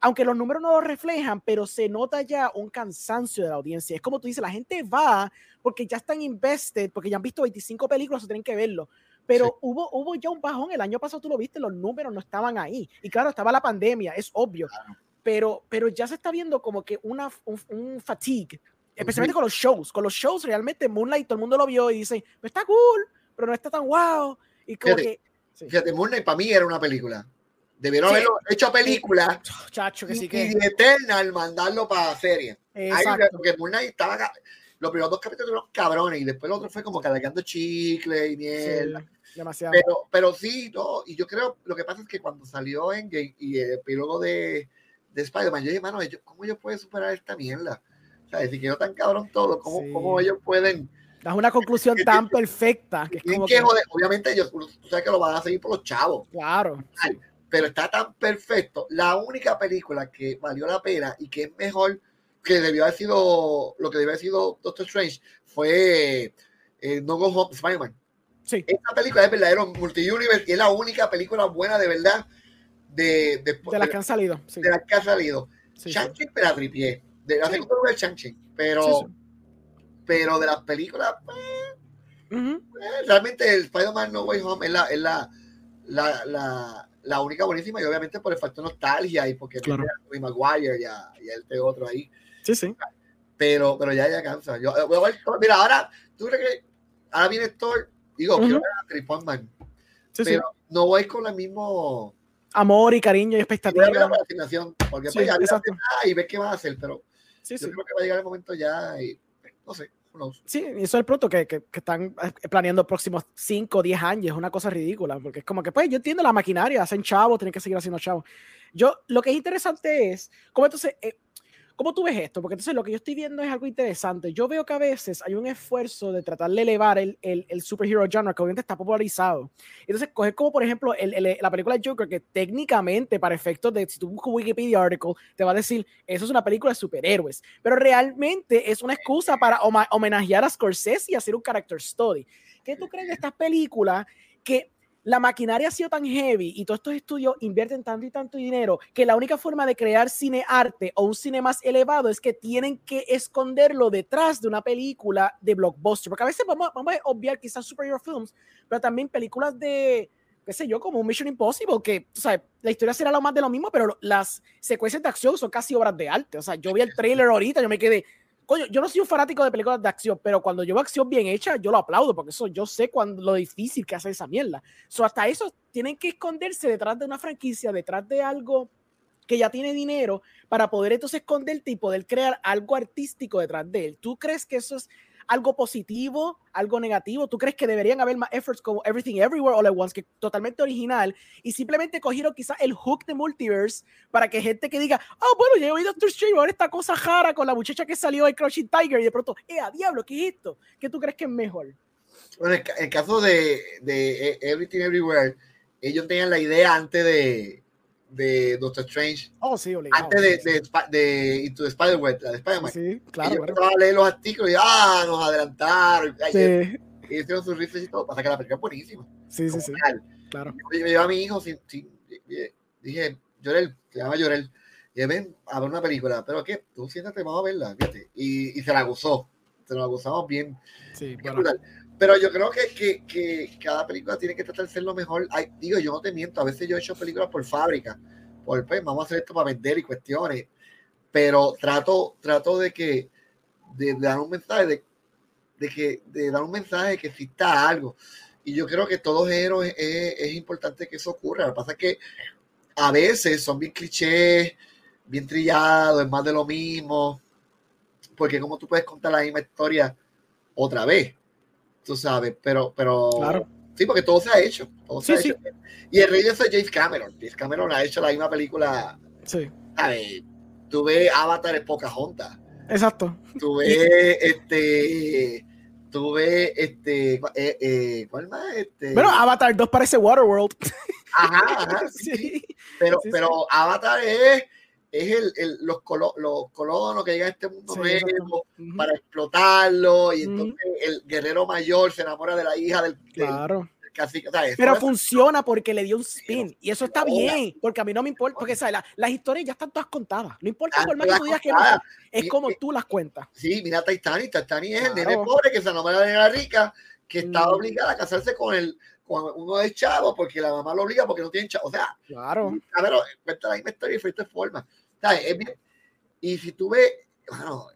A: aunque los números no lo reflejan, pero se nota ya un cansancio de la audiencia. Es como tú dices, la gente va porque ya están invested, porque ya han visto 25 películas o tienen que verlo. Pero
B: Sí.
A: hubo, hubo ya un bajón, el año pasado tú lo viste, los números no estaban ahí. Y claro, estaba la pandemia, es obvio. Pero, pero ya se está viendo como que una, un, un fatigue, especialmente con los shows. Con los shows, realmente Moonlight, todo el mundo lo vio y dice, "Pues está cool, pero no está tan wow. Y como
B: Fíjate,
A: que, sí.
B: Fíjate, Moon Knight para mí era una película. Debieron
A: Sí.
B: haberlo hecho película
A: chacho, que
B: y,
A: sí
B: y
A: que.
B: de Eternal mandarlo para serie. Ahí, porque Moon Knight estaba. Los primeros dos capítulos fueron cabrones y después el otro fue como cargando chicle y mierda.
A: Sí, demasiado.
B: Pero, pero sí, no, y yo creo, lo que pasa es que cuando salió Endgame y el epílogo de, de Spider-Man, yo dije, mano, ¿cómo ellos pueden superar esta mierda? O sea, si quedó tan cabrón todo, ¿cómo,
A: Sí.
B: cómo ellos pueden?
A: Das una conclusión tan perfecta que es
B: Tienen
A: como
B: que
A: que,
B: joder, obviamente ellos, tú sabes que lo van a seguir por los chavos,
A: claro.
B: Pero está tan perfecto. La única película que valió la pena y que es mejor que debió haber sido, lo que debió haber sido Doctor Strange fue eh, No Go Home Spider-Man.
A: Sí,
B: Esta película es verdadero multi-universe y es la única película buena de verdad de, de,
A: de las que han salido. Sí,
B: de las que ha salido.
A: sí, sí.
B: Shang-Chi la tripié. De la
A: Sí.
B: segunda lugar Shang-Chi. Pero,
A: Sí, sí.
B: pero de las películas, eh, realmente el Spider-Man No Way Home es la, es la, la, la, la única buenísima y obviamente por el factor nostalgia y porque
A: Claro.
B: mete a Maguire y a, y a este otro ahí.
A: Sí, sí.
B: Pero, pero ya, ya cansa. Yo, eh, ver Thor. Mira, ahora, ¿tú crees que ahora viene Thor? Digo,
A: Ujú.
B: quiero ver a Tripod Man,
A: Sí, sí.
B: pero no voy con la mismo
A: Amor y cariño y expectativa.
B: la fascinación, porque
A: Sí,
B: pues ya temporada y ves qué va a hacer, pero
A: Sí,
B: yo
A: sí.
B: creo que va a llegar el momento ya y no sé, knows.
A: Sí, eso es el pronto que, que, que están eh, planeando próximos 5 o 10 años. Es una cosa ridícula, porque es como que, pues, yo entiendo la maquinaria, hacen chavos, tienen que seguir haciendo chavos. Yo, lo que es interesante es, ¿cómo entonces, eh, cómo tú ves esto? Porque entonces lo que yo estoy viendo es algo interesante. Yo veo que a veces hay un esfuerzo de tratar de elevar el, el, el superhero genre, que obviamente está popularizado. Entonces, coger como, por ejemplo, el, la película Joker, que técnicamente, para efectos de, si tú buscas Wikipedia article, te va a decir, eso es una película de superhéroes, pero realmente es una excusa para homenajear a Scorsese y hacer un character study. ¿Qué tú crees de estas películas que la maquinaria ha sido tan heavy y todos estos estudios invierten tanto y tanto dinero que la única forma de crear cine arte o un cine más elevado es que tienen que esconderlo detrás de una película de blockbuster? Porque a veces vamos, vamos a obviar quizás superhero films, pero también películas de qué sé yo, como Mission Impossible, que, la historia será lo más de lo mismo, pero las secuencias de acción son casi obras de arte. O sea, yo vi el trailer ahorita, yo me quedé, coño, yo no soy un fanático de películas de acción, pero cuando yo veo acción bien hecha, yo lo aplaudo, porque eso yo sé cuando, lo difícil que hace esa mierda. So, hasta eso tienen que esconderse detrás de una franquicia, detrás de algo que ya tiene dinero para poder entonces esconderte y poder crear algo artístico detrás de él. ¿Tú crees que eso es algo positivo, algo negativo? ¿Tú crees que deberían haber más efforts como Everything Everywhere All at Once, que es totalmente original, y simplemente cogieron quizás el hook de Multiverse para que gente que diga, ah, bueno, ya he oído Doctor Strange, ahora esta cosa jara con la muchacha que salió de Crouching Tiger, y de pronto, eh, a diablo, ¿qué es esto? ¿Qué tú crees que es mejor?
B: Bueno, el, el caso de, de eh, Everything Everywhere, ellos tenían la idea antes de, de Doctor Strange,
A: Oh, sí, obligado.
B: antes de, de, de Into the Spider-Man.
A: sí, claro,
B: empezaban a leer los artículos y ah, nos adelantaron. Ay,
A: Sí,
B: Y hicieron sus research y todo. Pasa que la película es buenísima.
A: sí, sí, sí, claro.
B: Yo me llevé a mi hijo sin, sin- eh, dije, Llorel, se llama Llorel. Y ven a ver una película, pero ¿qué? Tú siéntate, vamos a verla, fíjate. Y, y se la gozó. Se la gozamos bien.
A: Sí, bueno.
B: Pero yo creo que, que, cada película tiene que tratar de ser lo mejor. Digo, yo no te miento, a veces yo he hecho películas por fábrica, por pues, vamos a hacer esto para vender y cuestiones, pero trato, trato de que, de, dar un mensaje de que de dar un mensaje de que exista algo. Y yo creo que todo género es, es, importante que eso ocurra. Lo que pasa es que a veces son bien clichés, bien trillados, es más de lo mismo. Porque como tú puedes contar la misma historia otra vez, tú sabes, pero, pero
A: claro.
B: sí, porque todo se ha hecho. Todo se
A: Sí,
B: ha hecho. Y el rey de eso es James Cameron. James Cameron ha hecho la misma película.
A: Sí.
B: ¿sabes? Tú ves Avatar en Pocahontas.
A: Exacto.
B: Tú ves este. Tú ves este. eh, eh, ¿Cuál más? Este,
A: Bueno, Avatar 2 parece Waterworld.
B: ajá, ajá, sí,
A: sí.
B: Pero, pero Avatar es, es el, el- los, colo- los colonos que llegan a este mundo
A: Sí,
B: nuevo para explotarlo. Y entonces el guerrero mayor se enamora de la hija del,
A: Claro.
B: del cacique. O sea,
A: Pero funciona porque le dio un spin. Y eso está bien. Porque a mí no me importa. Porque ¿sabes? La- las historias ya están todas contadas. No importa
B: Ah,
A: por más que tú digas que no. Es como tú las cuentas.
B: Sí, mira Titanic. Titanic es el
A: Claro.
B: nene pobre que se enamora de la rica, que está
A: Mm.
B: obligada a casarse con el con uno de chavo porque la mamá lo obliga porque no tiene chavo. O sea,
A: Claro.
B: a ver, cuenta la misma historia de diferentes formas. Y si tú ves, bueno,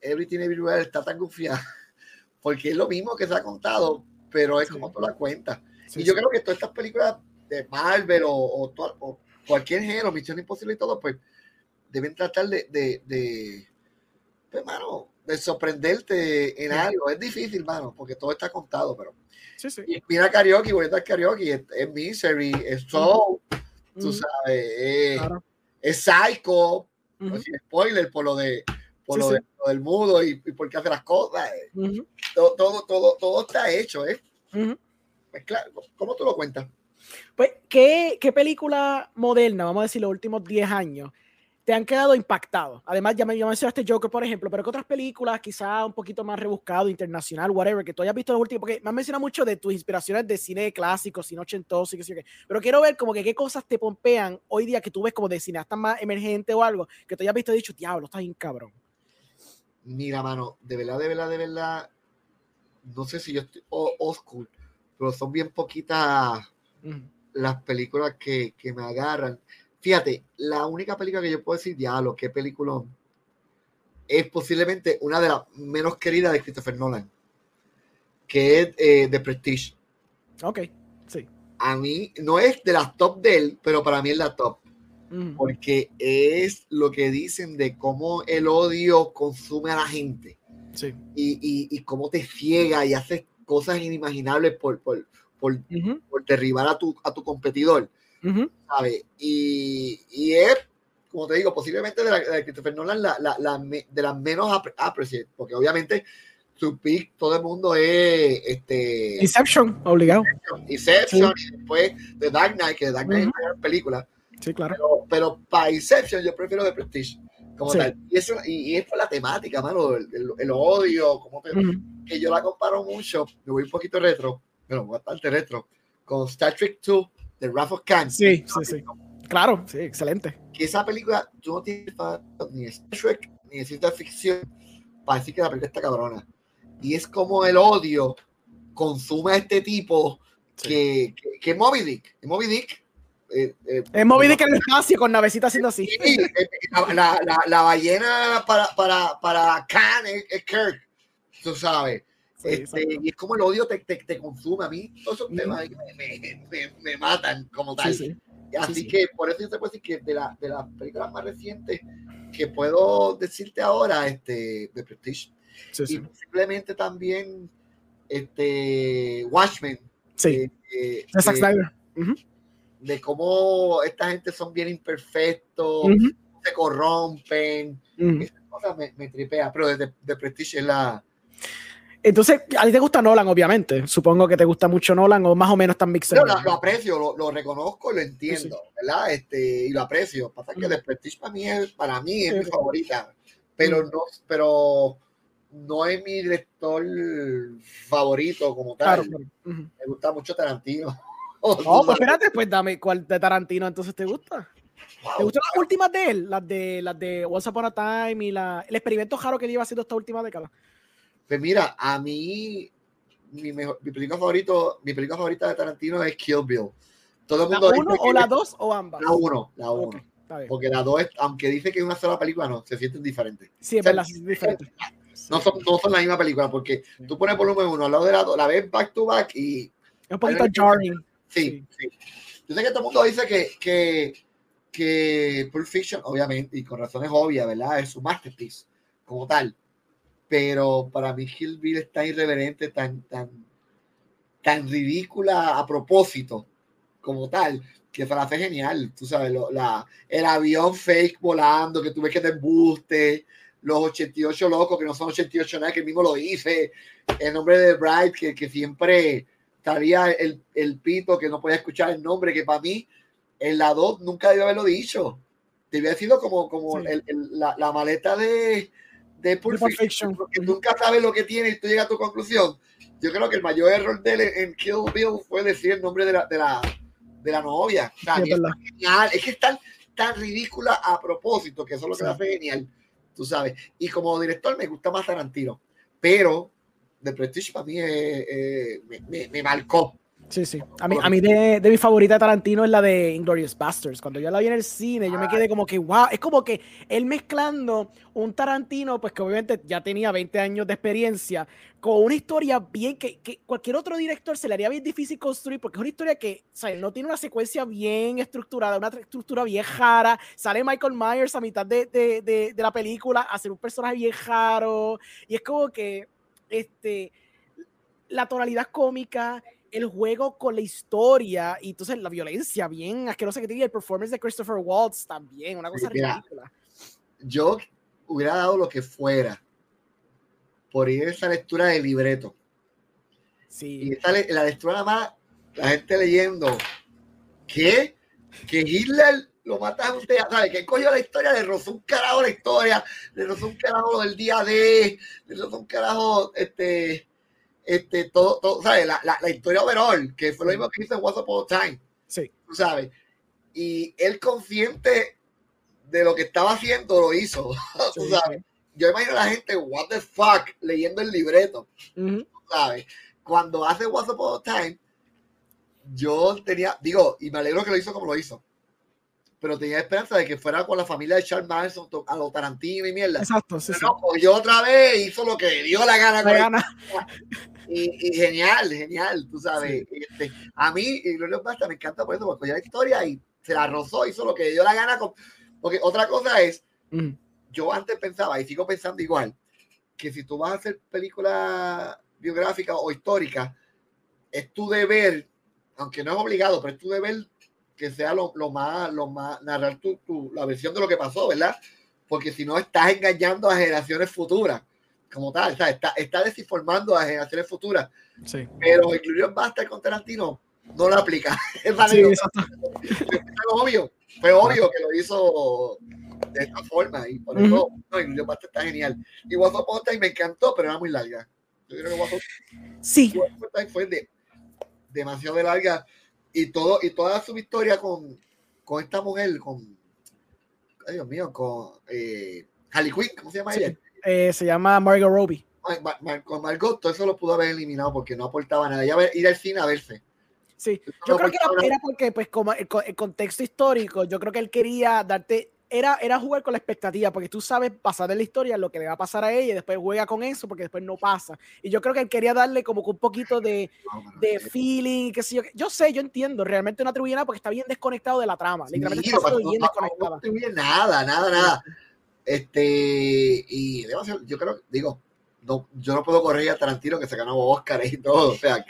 B: Everything Everywhere está tan confiada porque es lo mismo que se ha contado, pero es
A: Sí.
B: como tú la cuentas.
A: Sí,
B: y yo
A: sí.
B: creo que todas estas películas de Marvel o, o toda- o cualquier género, Misión Imposible y todo, pues deben tratar de, de, de, pues, mano, de sorprenderte en algo. Es difícil, mano, porque todo está contado, pero y mira karaoke, volviendo al karaoke, es, es Misery, es Soul, tú
A: Ujú,
B: sabes,
A: claro.
B: Es Psycho, no sin spoiler por lo de por
A: Sí,
B: lo,
A: sí.
B: de- lo del mudo y, y por qué hace las cosas. eh.
A: ujú,
B: Todo, todo, todo, todo está hecho, ¿eh?
A: ujú.
B: Pues claro, ¿cómo tú lo cuentas?
A: Pues, ¿qué, ¿qué película moderna, vamos a decir, los últimos 10 años, te han quedado impactados? Además, ya me ya mencionaste Joker, por ejemplo, pero ¿qué otras películas, quizá un poquito más rebuscado, internacional, whatever, que tú hayas visto en los últimos? Porque me has mencionado mucho de tus inspiraciones de cine clásico, cine ochentoso y qué sé yo qué. Pero quiero ver como que qué cosas te pompean hoy día que tú ves como de cineasta más emergente o algo, que tú hayas visto y dicho, diablo, estás bien cabrón.
B: Mira, mano, de verdad, de verdad, de verdad, no sé si yo estoy old school, pero son bien poquitas
A: Ujú.
B: las películas que, que me agarran. Fíjate, la única película que yo puedo decir, diablo, qué película, es posiblemente una de las menos queridas de Christopher Nolan, que es eh, The Prestige.
A: Ok, sí.
B: A mí no es de las top de él, pero para mí es la top, porque es lo que dicen de cómo el odio consume a la gente
A: Sí.
B: y, y, y cómo te ciega y haces cosas inimaginables por, por, por, por derribar a tu, a tu competidor.
A: Ujú.
B: ¿sabes? Y, y es, como te digo, posiblemente de la de Christopher Nolan la, la, la de las menos apre- apreciadas, porque obviamente su pick, todo el mundo es este,
A: Inception, obligado.
B: Inception y después The Dark Knight, que The Dark Knight
A: Ujú.
B: es una película,
A: Sí, claro.
B: pero, pero para Inception yo prefiero The Prestige. Como
A: Sí.
B: tal. Y, eso, y, y es por la temática, mano, el, el- el odio, como te,
A: Ujú.
B: que yo la comparo mucho, me voy un poquito retro, bueno, bastante retro, con Star Trek 2, The Wrath of Khan.
A: Sí, sí, sí. Claro, sí, excelente.
B: que esa película tú no tienes ni de Star Trek ni de ciencia ficción para decir que la película está cabrona. Y es como el odio consume a este tipo que, que, que Moby Dick. Moby Dick. eh, eh,
A: Es Moby Dick en el espacio con navecita haciendo así.
B: sí, eh, la, la, la, la ballena para, para, para Khan es, es Kirk, tú sabes. Este, y es como el odio te, te, te consume. A mí todos esos temas ahí me, me, me, matan como tal.
A: Sí, sí.
B: Así
A: sí.
B: que por eso yo te puedo decir que de, la, de las películas más recientes que puedo decirte ahora, este, de Prestige,
A: Sí,
B: y
A: sí.
B: posiblemente también este, Watchmen,
A: Sí,
B: eh, eh,
A: de Zack Snyder. Ujú,
B: de cómo esta gente son bien imperfectos,
A: ujú,
B: se corrompen,
A: ujú.
B: esas cosas me, me tripea, pero de, de Prestige es la...
A: Entonces, a ti te gusta Nolan, obviamente. Supongo que te gusta mucho Nolan o más o menos tan mixed.
B: Yo lo, lo aprecio, lo, lo reconozco, lo entiendo,
A: Sí, sí.
B: ¿verdad? Este, y lo aprecio. Pasa que
A: Ujú.
B: The Prestige para mí es, para mí es
A: Sí,
B: mi favorita, pero
A: Ujú.
B: no, pero no es mi director favorito como
A: Claro,
B: tal. Me gusta mucho Tarantino.
A: No, pues espérate, pues dame cuál de Tarantino entonces te gusta. ¿Te gustan las últimas de él? Las de las de Once Upon a Time y la, el experimento raro que lleva haciendo esta última década.
B: Pues mira, a mí mi, mejor, mi película favorito, mi película favorita de Tarantino es Kill Bill. Todo el
A: ¿La
B: mundo
A: uno
B: dice
A: o
B: que
A: la dos o ambas?
B: la uno, la uno.
A: Ok, está bien.
B: Porque la dos, es- aunque dice que es una sola película, no, se sienten diferentes.
A: Sí, es verdad, sí, es diferente.
B: No son, no son la misma película, porque tú pones volumen uno al lado de la la ves back to back y.
A: Es un poquito jarring.
B: Sí, sí, Yo sé que todo el mundo dice que, que, que Pulp Fiction, obviamente, y con razones obvias, ¿verdad? Es su masterpiece como tal. Pero para mí Kill Bill es tan irreverente, tan, tan, tan ridícula a propósito, como tal, que se la hace genial. Tú sabes, lo, la, el avión fake volando, que tú ves que te embuste, los 88 locos, que no son 88 nada, que mismo lo hice, el nombre de Bright, que, que siempre estaría el, el, pito, que no podía escuchar el nombre, que para mí, en la 2 nunca debió haberlo dicho. Debía haber sido como, como sí. el, el, la, la, maleta de, de Pulp Fiction, porque nunca sabes lo que tiene y tú llegas a tu conclusión. Yo creo que el mayor error de él en Kill Bill fue decir el nombre de la, de la, de la novia. O sea, sí, es, genial. es que es tan, tan ridícula a propósito, que eso es lo que sí. la hace genial tú sabes. Y como director me gusta más Tarantino, pero The Prestige para mí eh, eh, me, me, me, marcó.
A: Sí, sí. A mí, a mí de, de, mi favorita de Tarantino es la de Inglorious Bastards. Cuando yo la vi en el cine, yo me quedé como que, wow, es como que él mezclando un Tarantino, pues que obviamente ya tenía 20 años de experiencia, con una historia bien que, que cualquier otro director se le haría bien difícil construir, porque es una historia que, o sea, no tiene una secuencia bien estructurada, una estructura bien jara. Sale Michael Myers a mitad de, de, de, de la película a ser un personaje bien jaro, y es como que, este, la tonalidad cómica el juego con la historia y entonces la violencia bien asquerosa que tiene el performance de Christopher Waltz también, una cosa Mira, ridícula.
B: Yo hubiera dado lo que fuera por ir a esa lectura del libreto.
A: Sí.
B: Y esta, la lectura nada más, la gente leyendo, ¿qué? Que Hitler lo mata usted, ¿sabe? Que cogió la historia, le rozó un carajo la historia, le rozó un carajo del día de, le rozó un carajo, este, este, todo, todo ¿sabes? La, la, la, historia overall, que fue lo mismo que hizo en Upon a Time.
A: Sí.
B: Tú sabes. Y él consciente de lo que estaba haciendo, lo hizo. Sí, tú sabes. Sí. Yo imagino a la gente, what the fuck, leyendo el libreto. Uh -huh. tú ¿Sabes? Cuando hace Upon a Time, yo tenía, digo, y me alegro que lo hizo como lo hizo. Pero tenía esperanza de que fuera con la familia de Charles Manson a los Tarantino y mierda.
A: Exacto, sí,
B: Pero no, yo otra vez hizo lo que dio la gana.
A: La gana.
B: Y, y, genial, genial, tú sabes. Sí. Este, a mí, y Glorio Basta me encanta por eso, porque ya la historia y se la rozó, hizo lo que dio la gana. Con, porque otra cosa es, mm. yo antes pensaba, y sigo pensando igual, que si tú vas a hacer película biográfica o histórica, es tu deber, aunque no es obligado, pero es tu deber que sea lo, lo más, lo más, narrar tu, tu, la versión de lo que pasó, ¿verdad? Porque si no, estás engañando a generaciones futuras como tal, o sea, está, está desinformando a generaciones futuras.
A: Sí.
B: Pero incluir Basta con Tarantino no lo aplica. Es
A: sí,
B: fue obvio, fue obvio que lo hizo de esta forma y por eso uh -huh. no, Basta está genial. Y What's Up Time me encantó, pero era muy larga. Yo creo que What's
A: sí.
B: fue de, demasiado de larga y todo y toda su historia con, con esta mujer, con ay Dios mío, con eh, Harley Quinn, ¿cómo se llama
A: sí.
B: ella?
A: Eh, se llama Margot Robbie.
B: Con Margot, todo eso lo pudo haber eliminado porque no aportaba nada. Ya ir al cine a verse.
A: Sí, yo no creo que era, era, porque, pues, como el, el, contexto histórico, yo creo que él quería darte, era, era jugar con la expectativa, porque tú sabes pasar en la historia lo que le va a pasar a ella y después juega con eso porque después no pasa. Y yo creo que él quería darle como un poquito de, no, de feeling, que sé yo. Yo sé, yo entiendo, realmente no atribuye nada porque está bien desconectado de la trama.
B: Sí, Literalmente está bien desconectado. No atribuye nada, nada, nada. Este, y yo creo, digo, no, yo no puedo correr a Tarantino que se ganó Oscar y todo, o sea,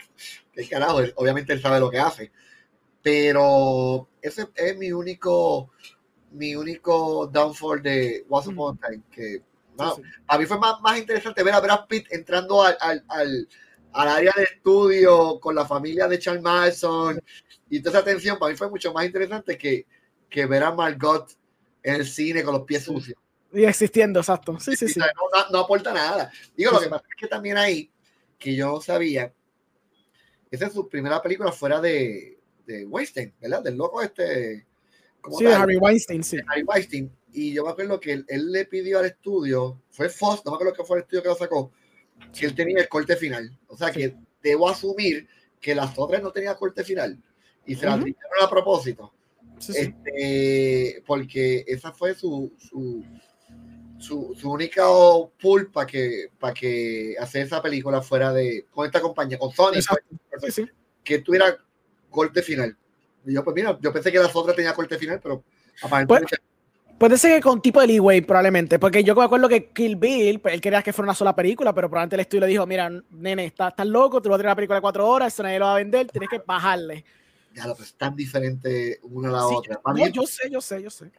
B: qué carajo, obviamente él sabe lo que hace, pero ese es mi único, mi único downfall de Once Upon a Time, que no, sí, sí. a mí fue más, más interesante ver a Brad Pitt entrando al, al, al, al área de estudio con la familia de Charles Manson y toda esa atención, para mí fue mucho más interesante que, que ver a Margot en el cine con los pies sucios.
A: Y existiendo, exacto. Sí, sí, sí.
B: No, aporta nada. Digo, lo que pasa es que también ahí, que yo no sabía, esa es su primera película fuera de, de Weinstein, ¿verdad? Del loco este.
A: Sí, de Harry Weinstein, sí.
B: Harry Weinstein. Y yo me acuerdo que él, él, le pidió al estudio, fue Foss, no me acuerdo que fue el estudio que lo sacó, que él tenía el corte final. O sea que debo asumir que las otras no tenían corte final. Y se uh -huh. las dieron a propósito. Sí, este, porque esa fue su, su su, su única pull para que, para que hacer esa película fuera de con esta compañía, con Sony, pues,
A: Sí, sí.
B: que tuviera corte final. Y yo, pues mira, yo pensé que las otras tenían corte final, pero
A: Pues,
B: aparentemente
A: Puede ser que con tipo de leeway, probablemente. Porque yo me acuerdo que Kill Bill, pues, él quería que fuera una sola película, pero probablemente el estudio le dijo: Mira, nene, estás, estás loco, te voy a tirar una película de cuatro horas, eso nadie lo va a vender, tienes que bajarle.
B: ya lo es tan diferente una a la
A: Sí,
B: otra. Mí,
A: yo sé, yo sé, yo sé.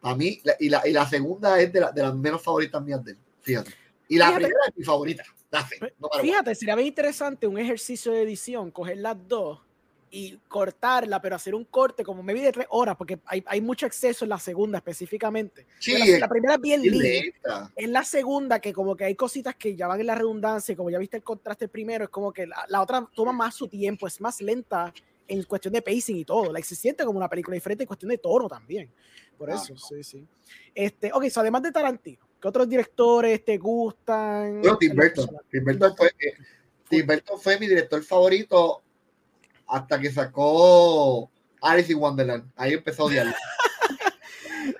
B: Para mí y, la, y la segunda es de, la- de las menos favoritas mías de él, fíjate. Y la
A: Fíjate.
B: primera es mi favorita. That's it, no.
A: Fíjate, sería bien interesante un ejercicio de edición, coger las dos y cortarla, pero hacer un corte como maybe de tres horas, porque hay, hay mucho exceso en la segunda específicamente.
B: Sí,
A: la,
B: es
A: la primera es bien linda. Es la segunda que como que hay cositas que ya van en la redundancia, y como ya viste el contraste primero, es como que la, la otra toma más su tiempo, es más lenta en cuestión de pacing y todo. Like, se siente como una película diferente en cuestión de tono también. Por
B: Ah,
A: eso, sí, sí. Este, ok, so además de Tarantino, ¿qué otros directores te gustan?
B: Bueno, Tim Burton. Tim Burton fue, eh, Tim Burton fue mi director favorito hasta que sacó Alice in Wonderland. Ahí empezó a odiarlo.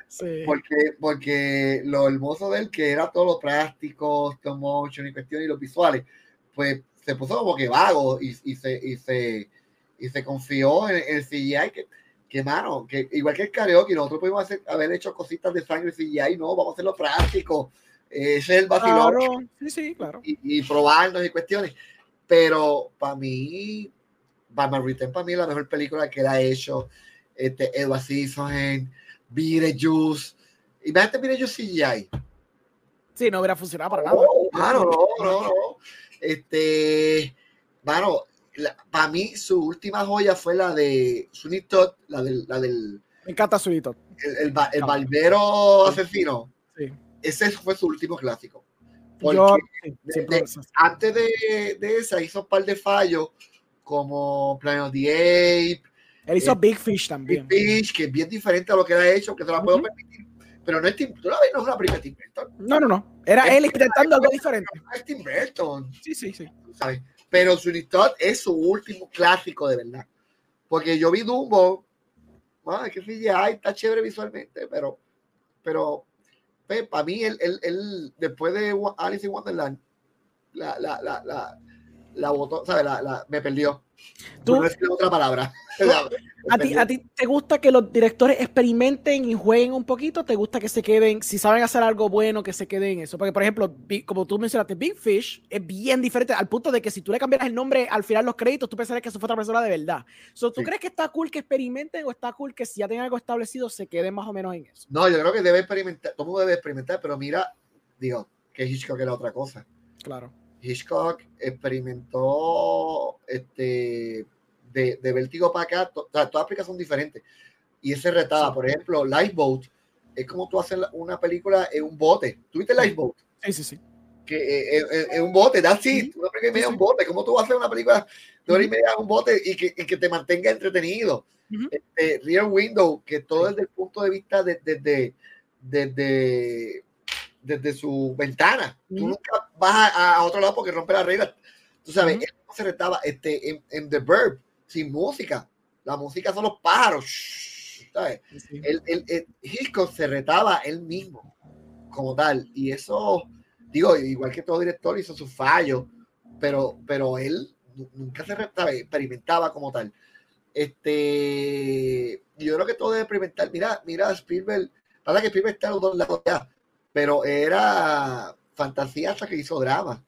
A: Sí.
B: Porque, porque lo hermoso de él, que era todo lo práctico, stop motion y cuestiones y los visuales, pues se puso como que vago y, y se, y, se, y se confió en, en el CGI que, que, mano, que igual que el karaoke, nosotros pudimos hacer, haber hecho cositas de sangre CGI, no, vamos a hacerlo práctico. Ese es el vacilón
A: Claro, sí, sí, claro.
B: y, y probarnos y cuestiones. Pero para mí, Batman Return para mí es la mejor película que él ha hecho. Este, Edward Scissorhands, Beetlejuice. Imagínate Beetlejuice CGI.
A: Sí, no hubiera funcionado para nada.
B: Oh, mano, no, no, no. Este, mano, para mí su última joya fue la de Sunny Todd, la del, la del
A: Me encanta su hito.
B: el, el, ba- el barbero asesino.
A: Sí.
B: Ese fue su último clásico. Porque
A: Yo, sí,
B: de- de- antes de, de esa hizo un par de fallos como Planet of the Ape,
A: él hizo
B: eh,
A: Big Fish
B: Big
A: también.
B: Fish, que es bien diferente a lo que él ha hecho, que se la puedo
A: Ujú.
B: permitir. Pero no es Tim, tú la ves, no es una película de Tim Burton.
A: No, no, no. Era
B: Es-
A: él intentando algo diferente.
B: No es Tim Burton,
A: Sí, sí, sí.
B: ¿sabes? Pero Todd es su último clásico de verdad. Porque yo vi Dumbo, ah, que CGI está chévere visualmente, pero, pero para mí, él, él, él, después de Alice in Wonderland, la, la, la, la, la botó, ¿sabes? La, la, me perdió.
A: Tú-
B: no decir otra palabra.
A: ¿A ti. ¿A ti te gusta que los directores experimenten y jueguen un poquito? ¿Te gusta que se queden, si saben hacer algo bueno, que se queden en eso? Porque, por ejemplo, como tú mencionaste, Big Fish es bien diferente al punto de que si tú le cambiaras el nombre al final los créditos, tú pensarías que eso fue otra persona de verdad. So, ¿Tú
B: Sí.
A: crees que está cool que experimenten o está cool que si ya tienen algo establecido se queden más o menos en eso?
B: No, yo creo que debe experimentar, todo debe experimentar, pero mira, digo, que Hitchcock era otra cosa.
A: Claro.
B: Hitchcock experimentó este, de, de vértigo para acá, to- o sea, todas las películas son diferentes. Y ese retaba,
A: Sí.
B: por ejemplo, Lifeboat, es como tú haces una película en un bote. ¿Tuviste Lifeboat?
A: Sí, sí, sí.
B: Que eh, eh, en un bote, that's it, una película y media en un bote. ¿Cómo tú vas a hacer una película de hora y media en un bote y que, y que te mantenga entretenido?
A: Ujú.
B: Este, Rear Window, que todo desde el punto de vista de- desde desde desde su ventana. Tú
A: Ujú.
B: nunca vas a, a otro lado porque rompe las reglas. Tú sabes, él no se retaba este, en, en The Verb, sin música. La música son los pájaros. shh, ¿sabes?
A: Sí.
B: Él, él- él- Hitchcock se retaba él mismo, como tal. Y eso, digo, igual que todo director hizo sus fallos, pero, pero él nu- nunca se retaba, experimentaba como tal. Este, yo creo que todo debe experimentar. Mira, mira, Spielberg, pasa que Spielberg está a los dos lados ya, pero era fantasía hasta que hizo drama.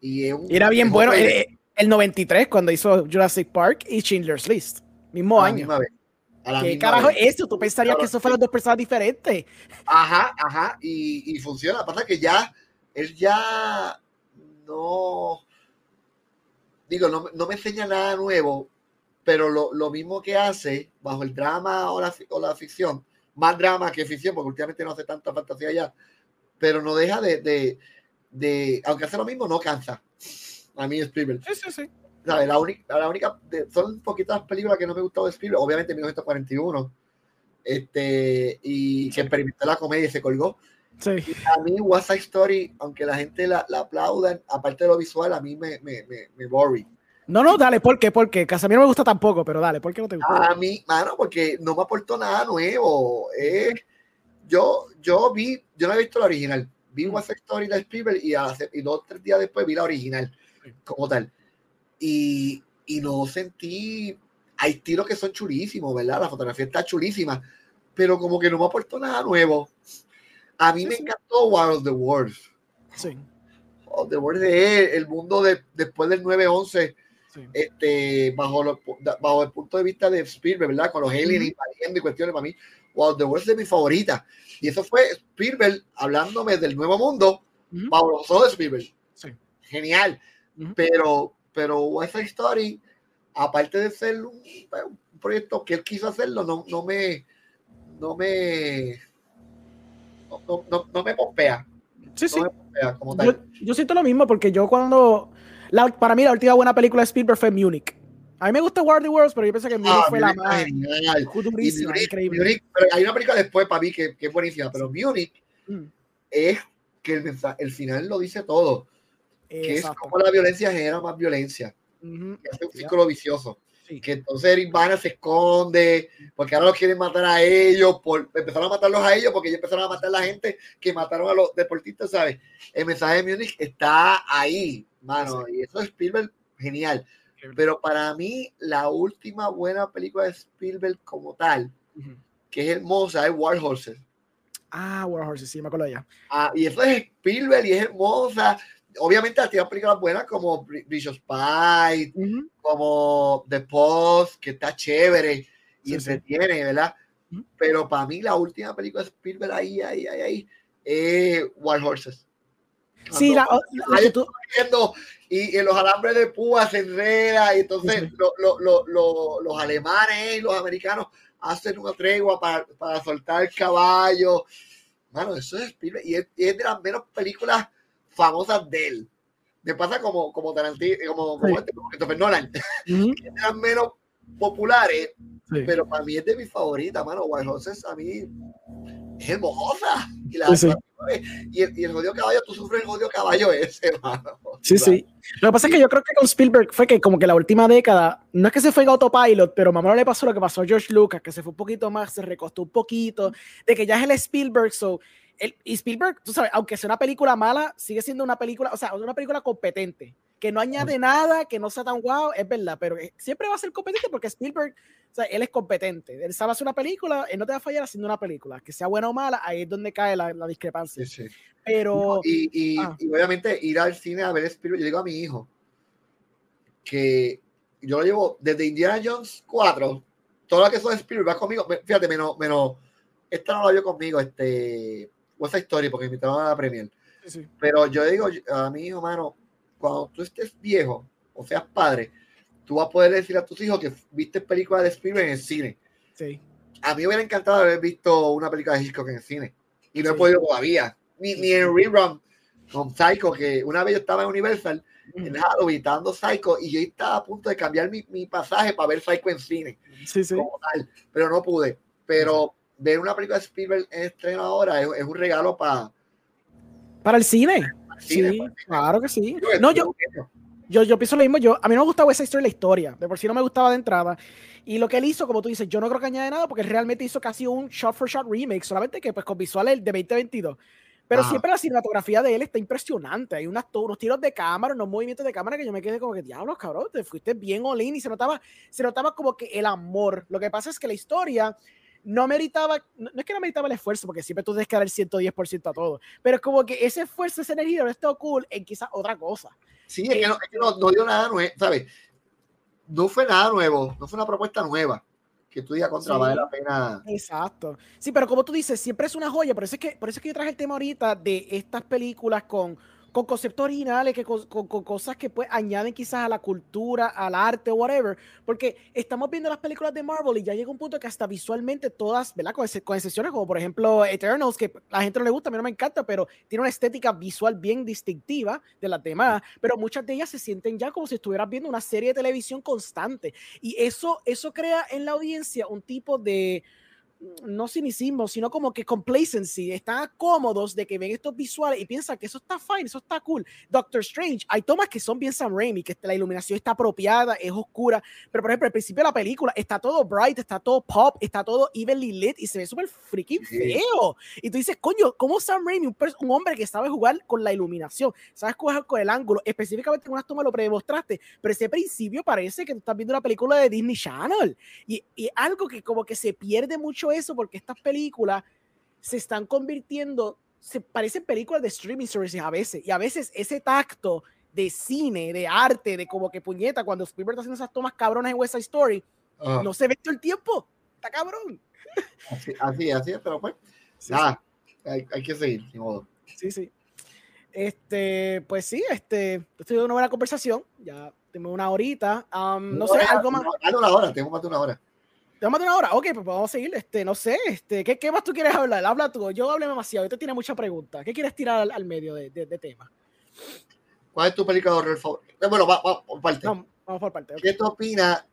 B: Y un-
A: era bien bueno. eh, el 93, cuando hizo Jurassic Park y Schindler's List. Mismo
B: a
A: año. ¿Qué carajo
B: vez.
A: es eso? Tú pensarías
B: Claro,
A: que eso fueron dos personas diferentes.
B: Ajá, ajá, y, y funciona. Pasa que ya, él ya no, digo, no, no me enseña nada nuevo, pero lo, lo mismo que hace bajo el drama o la, o la ficción, más drama que ficción, porque últimamente no hace tanta fantasía ya, pero no deja de, de, de aunque hace lo mismo, no cansa. A mí Spielberg.
A: Sí, sí, sí.
B: ¿sabes? La única, la única de- son poquitas películas que no me gustó de Spielberg, obviamente 1941, este, y que experimentó la comedia y se colgó.
A: Sí.
B: A mí, West Side Story, aunque la gente la, la aplaudan, aparte de lo visual, a mí me, me, me, me worry.
A: No, no, dale, ¿por qué? Porque mí no me gusta tampoco, pero dale, ¿por qué no te gusta?
B: A mí, mano, porque no me aportó nada nuevo. Es, yo, yo vi, yo no he visto la original, vi West Side Story de Spielberg y, hace, y dos tres días después vi la original como tal. Y, y no sentí, hay tiros que son chulísimos, ¿verdad? La fotografía está chulísima, pero como que no me aportó nada nuevo. A mí
A: Sí,
B: me encantó War of the Worlds.
A: Sí,
B: of the Worlds es el mundo de, después del 9-11,
A: sí.
B: este, bajo, da- bajo el punto de vista de Spielberg, ¿verdad? Con los aliens invadiendo y cuestiones para mí. Of the Worlds es mi favorita. Y eso fue Spielberg hablándome del nuevo mundo los ojos de Spielberg.
A: Sí.
B: Genial.
A: Ujú.
B: Pero, pero West Side Story, aparte de ser un, un proyecto que él quiso hacerlo, no, no me, no me, no, no, no- me pompea,
A: Sí, sí.
B: me pompea como
A: Yo,
B: tal.
A: yo siento lo mismo porque yo cuando. la- para mí, la última buena película de Spielberg fue Munich. A mí me gusta War of the Worlds, pero yo pensé que Munich
B: Ah,
A: fue la
B: Munich está
A: más
B: genial.
A: Durísima,
B: Munich-
A: increíble.
B: Munich- pero hay una película después para mí que, que es buenísima, pero Munich
A: Mm,
B: es que el, el final lo dice todo, que es como la violencia genera más violencia,
A: Ujú,
B: que hace un círculo vicioso.
A: sí.
B: que entonces Eric Bana se esconde, porque ahora los quieren matar a ellos, por, empezaron a matarlos a ellos, porque ellos empezaron a matar a la gente que mataron a los deportistas, ¿sabes? El mensaje de Múnich está ahí, mano, y eso es Spielberg, genial. Pero para mí, la última buena película de Spielberg como tal, que es hermosa, es War Horses.
A: Ah, War Horses, sí, me acuerdo ya.
B: Ah, y eso es Spielberg y es hermosa. Obviamente tiene películas buenas como Bri- Bridge of Spies, como The Post, que está chévere y
A: Sí, sí.
B: entretiene, ¿verdad?
A: Ujú.
B: Pero para mí la última película de Spielberg ahí, ahí, ahí, ahí, es Wild Horses.
A: Sí, la, la- la tú-
B: y en los alambres de púa se enreda y entonces
A: Sí, sí.
B: lo- lo- lo- lo- los alemanes y los americanos hacen una tregua para, para soltar el caballo. Mano, eso es y es, y es de las menos películas famosas de él. Me pasa como, como Tarantino, como, como
A: Sí.
B: este, como Christopher Nolan,
A: Ujú,
B: es de las menos populares, pero para mí es de mis favoritas, mano. Wild Horses a mí es hermosa. Y, la. Y, el, y el jodido caballo, tú sufres el jodido caballo ese, mano.
A: Sí, sí. Lo que pasa es que yo creo que con Spielberg fue que como que la última década, no es que se fue en autopilot, pero mamá le pasó lo que pasó a George Lucas, que se fue un poquito más, se recostó un poquito, de que ya es el Spielberg, so, el, y Spielberg, tú sabes, aunque sea una película mala, sigue siendo una película, o sea, una película competente, que no añade nada, que no sea tan guau, es verdad, pero eh, siempre va a ser competente porque Spielberg, o sea, él es competente, él sabe hacer una película, él no te va a fallar haciendo una película, que sea buena o mala, ahí es donde cae la, la discrepancia.
B: Sí, sí.
A: Pero,
B: y, y,
A: ah.
B: y obviamente ir al cine a ver Spielberg, yo digo a mi hijo que yo lo llevo desde Indiana Jones 4, todo lo que son Spielberg va conmigo, fíjate, menos, menos, esta no la vio conmigo, este, Side Story, porque me invitaron a la premier,
A: sí,
B: pero yo digo a mi hijo, mano, cuando tú estés viejo, o seas padre, tú vas a poder decir a tus hijos que viste películas de Spielberg en el cine.
A: sí.
B: A mí me hubiera encantado haber visto una película de Hitchcock en el cine. Y no he
A: Sí.
B: podido todavía. Ni, ni en rerun con Psycho, que una vez yo estaba en Universal, en Halloween, dando Psycho, y yo estaba a punto de cambiar mi, mi pasaje para ver Psycho en cine,
A: Sí, sí.
B: tal, pero no pude. Pero ver una película de Spielberg en estreno ahora es, es un regalo para
A: Para el cine. Sí,
B: cine.
A: claro que sí.
B: Yo
A: No, yo, yo, yo pienso lo mismo. Yo, a mí no me gustaba esa historia la historia. De por sí no me gustaba de entrada. Y lo que él hizo, como tú dices, yo no creo que añade nada porque él realmente hizo casi un shot for shot remake, solamente que pues con visuales de 2022. Pero
B: Ajá.
A: siempre la cinematografía de él está impresionante. Hay unas, unos tiros de cámara, unos movimientos de cámara que yo me quedé como que, diablos, cabrón, te fuiste bien all in y se notaba, se notaba como que el amor. Lo que pasa es que la historia no meritaba, no, no es que no meritaba el esfuerzo, porque siempre tú tienes que dar el 110% a todo, pero como que ese esfuerzo, esa energía no está cool en quizás otra cosa.
B: Sí, es que, no, es que no, no dio nada nuevo, ¿sabes? No fue nada nuevo, no fue una propuesta nueva que tú digas contra
A: Sí.
B: vale la pena.
A: Exacto. Sí, pero como tú dices, siempre es una joya. Por eso es que, por eso es que yo traje el tema ahorita de estas películas con, con conceptos originales, que con, con- con cosas que pues añaden quizás a la cultura, al arte, whatever. Porque estamos viendo las películas de Marvel y ya llega un punto que hasta visualmente todas, ¿verdad? Con excepciones como por ejemplo Eternals, que a la gente no le gusta, a mí no me encanta, pero tiene una estética visual bien distintiva de las demás. Pero muchas de ellas se sienten ya como si estuvieras viendo una serie de televisión constante. Y eso, eso crea en la audiencia un tipo de no cinismo, sino como que complacency, están cómodos de que ven estos visuales y piensan que eso está fine, eso está cool. Doctor Strange, hay tomas que son bien Sam Raimi, que la iluminación está apropiada, es oscura, pero por ejemplo, al principio de la película está todo bright, está todo pop, está todo evenly lit y se ve súper freaking feo. Y tú dices, coño, ¿cómo Sam Raimi, un, un, hombre que sabe jugar con la iluminación, sabes jugar con el ángulo, específicamente en unas tomas lo predemostraste, pero ese principio parece que tú estás viendo una película de Disney Channel y, y algo que como que se pierde mucho eso porque estas películas se están convirtiendo, se parecen películas de streaming services a veces, y a veces ese tacto de cine, de arte, de como que puñeta, cuando Spielberg está haciendo esas tomas cabronas en West Side Story, no se ve todo el tiempo, está cabrón.
B: Así, así, así pero pues, nada, Hay, hay, que seguir, de modo.
A: Sí, sí. Este, pues sí, este, estoy de una buena conversación, ya tengo una horita, um, no, sé, algo más.
B: No, una hora, tengo más de una hora.
A: Tenemos una hora. Ok, pues vamos a seguir. Este, no sé, este, ¿qué, ¿qué, más tú quieres hablar? Habla tú. Yo hablé demasiado. Usted tiene muchas preguntas. ¿Qué quieres tirar al, al medio de, de, de, tema?
B: ¿Cuál es tu película de horror favorita? Eh, bueno, va, va, por parte.
A: No, vamos por parte.
B: Okay. ¿Qué tú opinas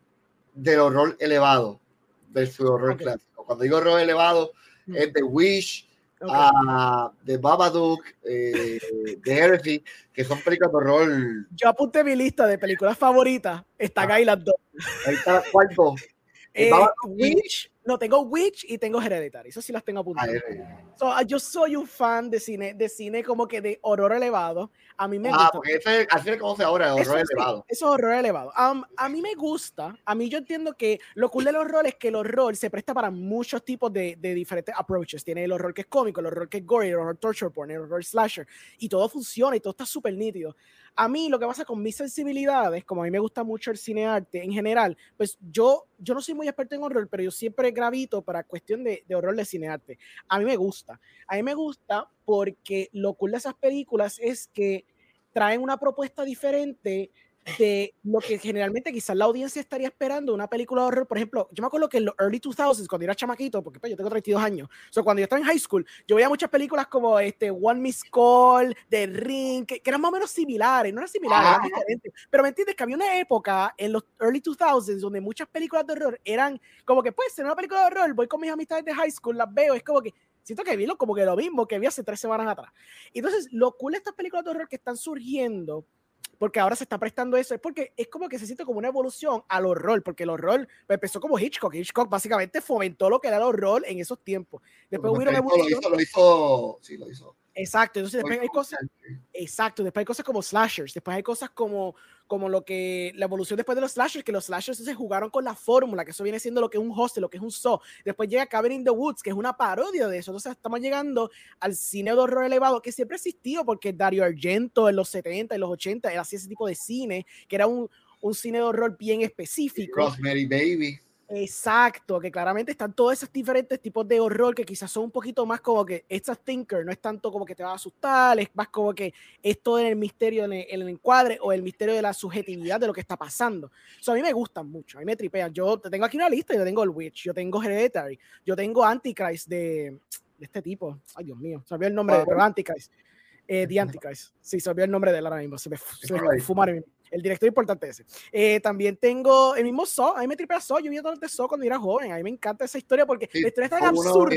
B: del horror elevado versus horror okay. clásico? Cuando digo horror elevado, mm. es The Wish, okay. uh, The Babadook, eh, The Heresy, que son películas de horror.
A: Yo apunté mi lista de películas favoritas. Está acá y las dos.
B: Ahí está, ¿cuál dos?
A: Eh, Witch, no, tengo Witch y tengo Hereditary, eso sí las tengo apuntadas. So, uh, yo soy un fan de cine, de cine como que de horror elevado. A mí me
B: ah,
A: gusta.
B: porque ese, así se conoce ahora, horror
A: eso,
B: elevado.
A: Sí, eso es horror elevado. Um, a mí me gusta, a mí yo entiendo que lo cool del horror es que el horror se presta para muchos tipos de, de diferentes approaches. Tiene el horror que es cómico, el horror que es gory, el horror torture porn, el horror slasher, y todo funciona y todo está súper nítido. A mí lo que pasa con mis sensibilidades, como a mí me gusta mucho el cine arte en general, pues yo, yo no soy muy experto en horror, pero yo siempre gravito para cuestión de, de horror de cine arte. A mí me gusta. A mí me gusta porque lo cool de esas películas es que traen una propuesta diferente de lo que generalmente quizás la audiencia estaría esperando una película de horror. Por ejemplo, yo me acuerdo que en los early 2000s, cuando era chamaquito, porque pues, yo tengo 32 años, o sea, cuando yo estaba en high school, yo veía muchas películas como este, One Miss Call, The Ring, que, que eran más o menos similares, no eran similares, ah. eran diferentes. Pero me entiendes que había una época en los early 2000s donde muchas películas de horror eran como que, pues, en una película de horror, voy con mis amistades de high school, las veo, es como que siento que vi lo, como que lo mismo que vi hace tres semanas atrás. Entonces, lo cool de estas películas de horror que están surgiendo porque ahora se está prestando eso, es porque es como que se siente como una evolución al horror, porque el horror empezó como Hitchcock, Hitchcock básicamente fomentó lo que era el horror en esos tiempos. Después hubo una evolución.
B: Lo hizo, lo hizo, sí, lo hizo.
A: Exacto, entonces después hay cosas, exacto, después hay cosas como slashers, después hay cosas como, como lo que, la evolución después de los slashers, que los slashers se jugaron con la fórmula, que eso viene siendo lo que es un hostel, lo que es un zoo, después llega Cabin in the Woods, que es una parodia de eso, entonces estamos llegando al cine de horror elevado, que siempre ha existido, porque Dario Argento en los 70 y los 80 era así ese tipo de cine, que era un, un cine de horror bien específico.
B: Rosemary Baby.
A: Exacto, que claramente están todos esos diferentes tipos de horror que quizás son un poquito más como que esta thinker, no es tanto como que te va a asustar, es más como que esto en el misterio, en el, en el encuadre o el misterio de la subjetividad de lo que está pasando. So, a mí me gustan mucho, a mí me tripean. Yo tengo aquí una lista, yo tengo el Witch, yo tengo Hereditary, yo tengo Antichrist de, de este tipo. Ay, Dios mío, se olvidó el nombre, oh. pero Antichrist. Eh, The Antichrist. Sí, se olvidó el nombre de él ahora mismo, se me, se me fumaron el director importante ese. Eh, también tengo el mismo So, a mí me tripea So, yo vi de So cuando era joven, a mí me encanta esa historia porque sí, la historia es tan absurda.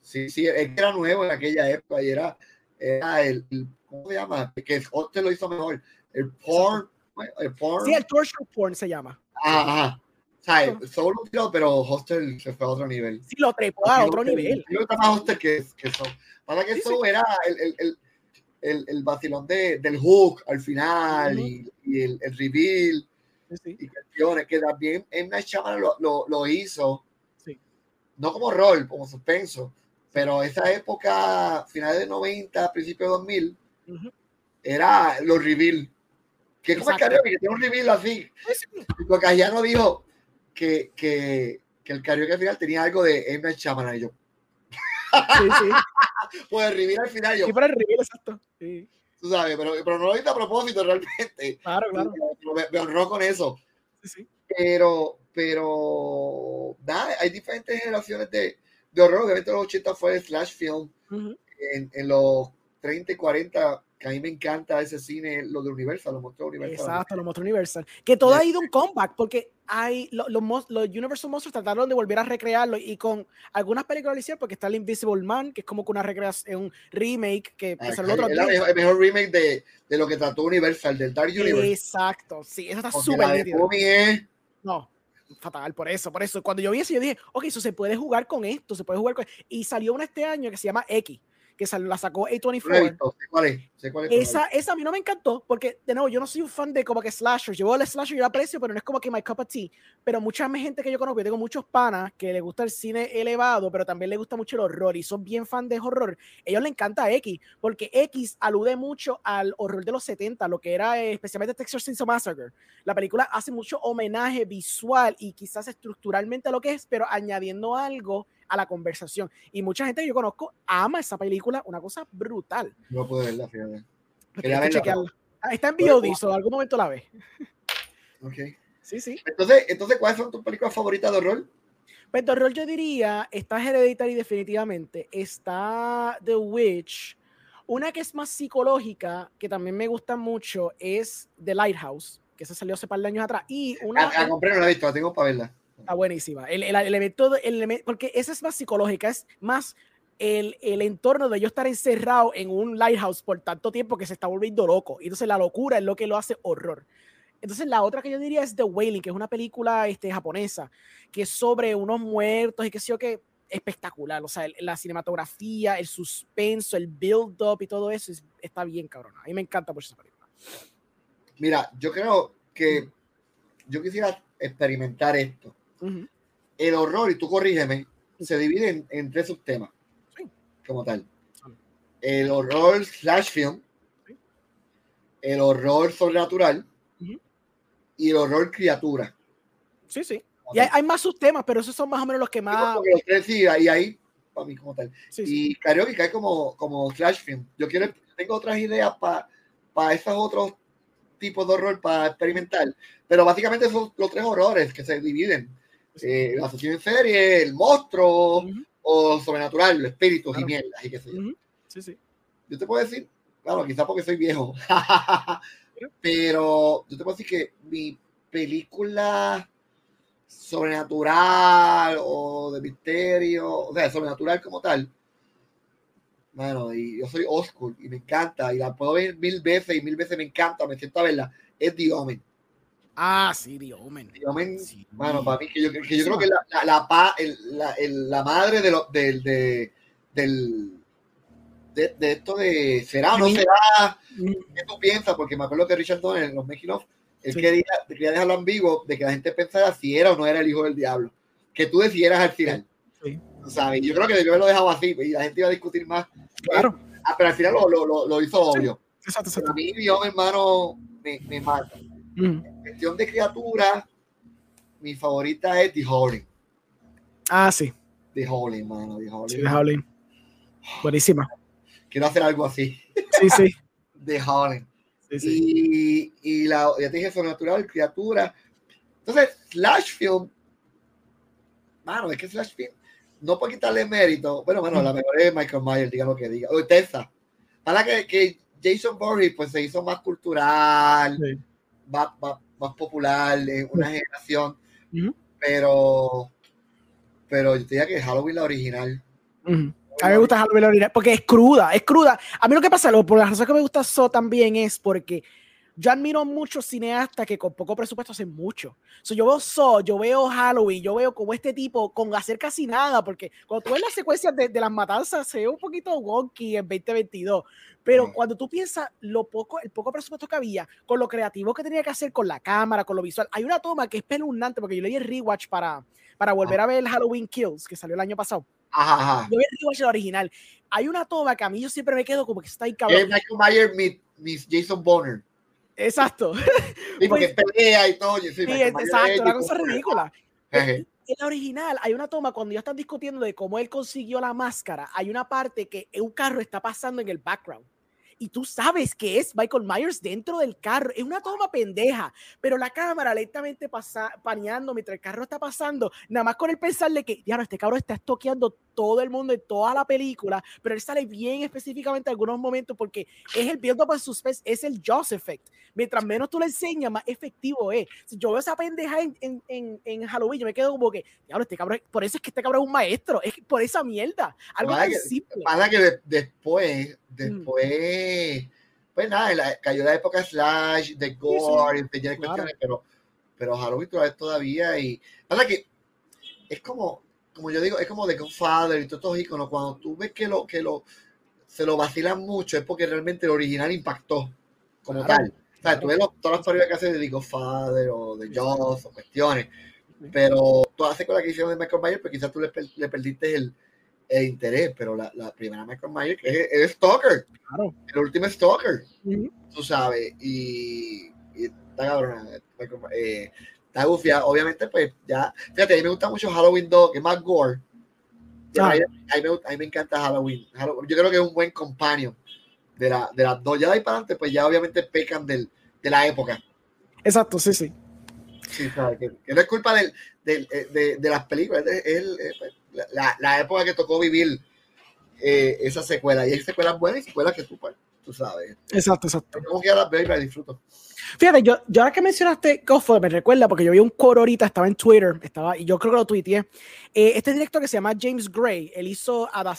B: Sí, sí, es que era nuevo en aquella época y era, era el, el, ¿cómo se llama? Que el Hostel lo hizo mejor, el porn, el porn.
A: Sí, el torture porn se llama.
B: Ajá. O sea, solo un tiro, pero Hostel se fue a otro nivel.
A: Sí, lo trepó a otro nivel.
B: Yo estaba más Hostel que, que So. Para que sí, So sí. era el, el, el el, el vacilón de, del hook al final y, y, el, el reveal
A: sí,
B: y cuestiones que también M. Night Shyamalan lo, lo, lo, hizo sí. no como rol, como suspenso pero esa época, finales de 90, principios de 2000 uh -huh. era los reveal que como es karaoke, que tiene un reveal así porque allá no dijo que, que, que el karaoke al final tenía algo de M. Shyamalan y yo
A: Sí, sí.
B: pues el reveal al final yo.
A: Sí, para el reveal, exacto. Sí.
B: Tú sabes, pero, pero no lo hice a propósito realmente.
A: Claro, claro.
B: Me, me honró con eso.
A: Sí, sí.
B: Pero, pero, nada, hay diferentes generaciones de, de horror. Obviamente los 80 fue el slash film. Uh -huh. en, en, los 30 y 40 que a mí me encanta ese cine, lo de Universal, los monstruos Universal.
A: Exacto, los monstruos Universal. Que todo ha ido un comeback, porque hay los, los, los, Universal Monsters trataron de volver a recrearlo y con algunas películas lo hicieron, porque está el Invisible Man, que es como que una recreación, un remake que
B: ah, es el, otro el, el, mejor remake de, de, lo que trató Universal, del Dark Universe.
A: Exacto, sí, eso está súper No, fatal, por eso, por eso. Cuando yo vi eso, yo dije, ok, eso se puede jugar con esto, se puede jugar con... Y salió una este año que se llama X, que la sacó A24.
B: cuál es, sé cuál es,
A: esa, esa a mí no me encantó, porque de nuevo, yo no soy un fan de como que slashers. Yo veo el slasher y lo aprecio, pero no es como que my cup of tea. Pero mucha gente que yo conozco, yo tengo muchos panas que le gusta el cine elevado, pero también le gusta mucho el horror y son bien fan de horror. Ellos les encanta X, porque X alude mucho al horror de los 70, lo que era eh, especialmente Texas Chainsaw Massacre. La película hace mucho homenaje visual y quizás estructuralmente a lo que es, pero añadiendo algo a la conversación. Y mucha gente que yo conozco ama esa película, una cosa brutal.
B: No puedo verla, fíjate.
A: Ah, está en VOD, o algún momento la ve.
B: Ok.
A: Sí, sí.
B: Entonces, entonces, ¿cuáles son tus películas favoritas de horror?
A: Pues de horror yo diría, está Hereditary definitivamente, está The Witch, una que es más psicológica, que también me gusta mucho, es The Lighthouse, que se salió hace par de años atrás. Y una...
B: A, compré, no la he visto, la tengo para verla.
A: Está buenísima. El, el, porque esa es más psicológica, es más el, el, entorno de yo estar encerrado en un lighthouse por tanto tiempo que se está volviendo loco. Y entonces la locura es lo que lo hace horror. Entonces la otra que yo diría es The Wailing, que es una película este, japonesa, que es sobre unos muertos y que sé yo que espectacular. O sea, la cinematografía, el suspenso, el build-up y todo eso está bien cabrón. A mí me encanta por esa película.
B: Mira, yo creo que yo quisiera experimentar esto. El horror, y tú corrígeme, se divide en, tres subtemas, como tal. El horror slash film, el horror sobrenatural. Y el horror criatura.
A: Sí, sí. Y hay, más subtemas, pero esos son más o menos los que más...
B: Los tres, sí, y ahí, para mí como tal. y karaoke cae como, como slash film. Yo quiero, tengo otras ideas para para esos otros tipos de horror para experimentar, pero básicamente son los tres horrores que se dividen eh, la asesino en serie, el monstruo o sobrenatural, los espíritus y mierdas y qué sé yo.
A: Sí, sí.
B: Yo te puedo decir, claro, quizás porque soy viejo, pero yo te puedo decir que mi película sobrenatural o de misterio, o sea, sobrenatural como tal, bueno, y yo soy Oscar y me encanta, y la puedo ver mil veces y mil veces me encanta, me siento a verla, es The Omen.
A: Ah, sí, The Omen.
B: The Omen, bueno, para mí, que yo, que yo creo que la, la, la, la, la madre de lo, del, de, del, de, de, esto de será o no será, ¿qué tú piensas? Porque me acuerdo que Richard Donner en los México él quería, quería, dejarlo ambiguo de que la gente pensara si era o no era el hijo del diablo, que tú decidieras al final. Sí. ¿sabes? Yo creo que debió haberlo dejado así y la gente iba a discutir más.
A: Claro.
B: Ah, pero al final lo, lo, lo hizo obvio. Exacto, exacto. A mí, mi hermano, me, me mata. En cuestión de criatura, mi favorita es The Howling.
A: Ah, sí.
B: The Howling, mano. The Howling.
A: Sí, The Howling. Buenísima.
B: Quiero hacer algo así.
A: Sí, sí.
B: The Howling. Sí, sí. Y, y la, ya te dije, sobrenatural, criatura. Entonces, Slash Film, mano, es que Slash Film, no por quitarle mérito, bueno, bueno, la mejor es Michael Myers, diga lo que diga, o Tessa. Para que, que Jason Voorhees pues se hizo más cultural, más, más, popular en una generación, pero pero yo diría que Halloween la original.
A: A mí me gusta Halloween la original porque es cruda, es cruda. A mí lo que pasa, lo, por la razón que me gusta So también es porque yo admiro muchos cineastas que con poco presupuesto hacen mucho. So, yo veo So, yo veo Halloween, yo veo como este tipo con hacer casi nada, porque cuando tú ves las secuencias de, de las matanzas se ve un poquito wonky en 2022, pero cuando tú piensas lo poco, el poco presupuesto que había, con lo creativo que tenía que hacer con la cámara, con lo visual, hay una toma que es peluznante, porque yo leí el rewatch para, para volver a ver el Halloween Kills, que salió el año pasado.
B: Ajá,
A: Yo vi el rewatch el original. Hay una toma que a mí yo siempre me quedo como que está ahí cabrón.
B: Michael Myers Miss Jason Bonner.
A: Exacto.
B: Sí, porque pues, pelea y todo. Sí,
A: exacto, una cosa ridícula. En la original hay una toma cuando ya están discutiendo de cómo él consiguió la máscara. Hay una parte que un carro está pasando en el background y tú sabes que es Michael Myers dentro del carro. Es una toma pendeja, pero la cámara lentamente pasa, paneando mientras el carro está pasando, nada más con el pensarle que, ya no, este cabrón está estoqueando todo el mundo en toda la película, pero él sale bien específicamente en algunos momentos porque es el viento para suspense, es el Jaws effect. Mientras menos tú le enseñas, más efectivo es. Si yo veo esa pendeja en, en, en, Halloween, yo me quedo como que, diablo, este cabrón, por eso es que este cabrón es un maestro, es por esa mierda. Algo
B: tan simple. Pasa que después, mm. después, pues nada, cayó la época Slash, de Gore, pero, pero Halloween todavía y pasa que es como, como yo digo, es como de Godfather y todos estos iconos, cuando tú ves que lo, que lo, se lo vacilan mucho, es porque realmente el original impactó como tal. O sea, tú ves todas las películas que hacen de Godfather o de Jaws o cuestiones, pero todas las secuelas que hicieron de Michael Myers, pues quizás tú le, le perdiste el, el, interés, pero la, la, primera Michael Myers es, es Stalker, claro. el último Stalker, tú sabes, y, y está cabrón, eh, está gufia, obviamente, pues ya, fíjate, a mí me gusta mucho Halloween 2, que es más gore. Ah. A, mí, me, me, encanta Halloween. Yo creo que es un buen companion de, la, de las dos. Ya de ahí para adelante, pues ya obviamente pecan del, de la época.
A: Exacto, sí, sí.
B: Sí, ¿sabes? Que, no es culpa del, del, eh, de, de, las películas, es, es, pues, la, la, época que tocó vivir eh, esa secuela. Y hay secuelas buenas y secuelas que tú, pues, tú sabes.
A: Exacto, exacto.
B: Como que las veo y las disfruto.
A: Fíjate, yo, yo ahora que mencionaste Godfather, me recuerda porque yo vi un coro ahorita, estaba en Twitter, estaba, y yo creo que lo tuiteé. Eh, este director que se llama James Gray, él hizo Ad,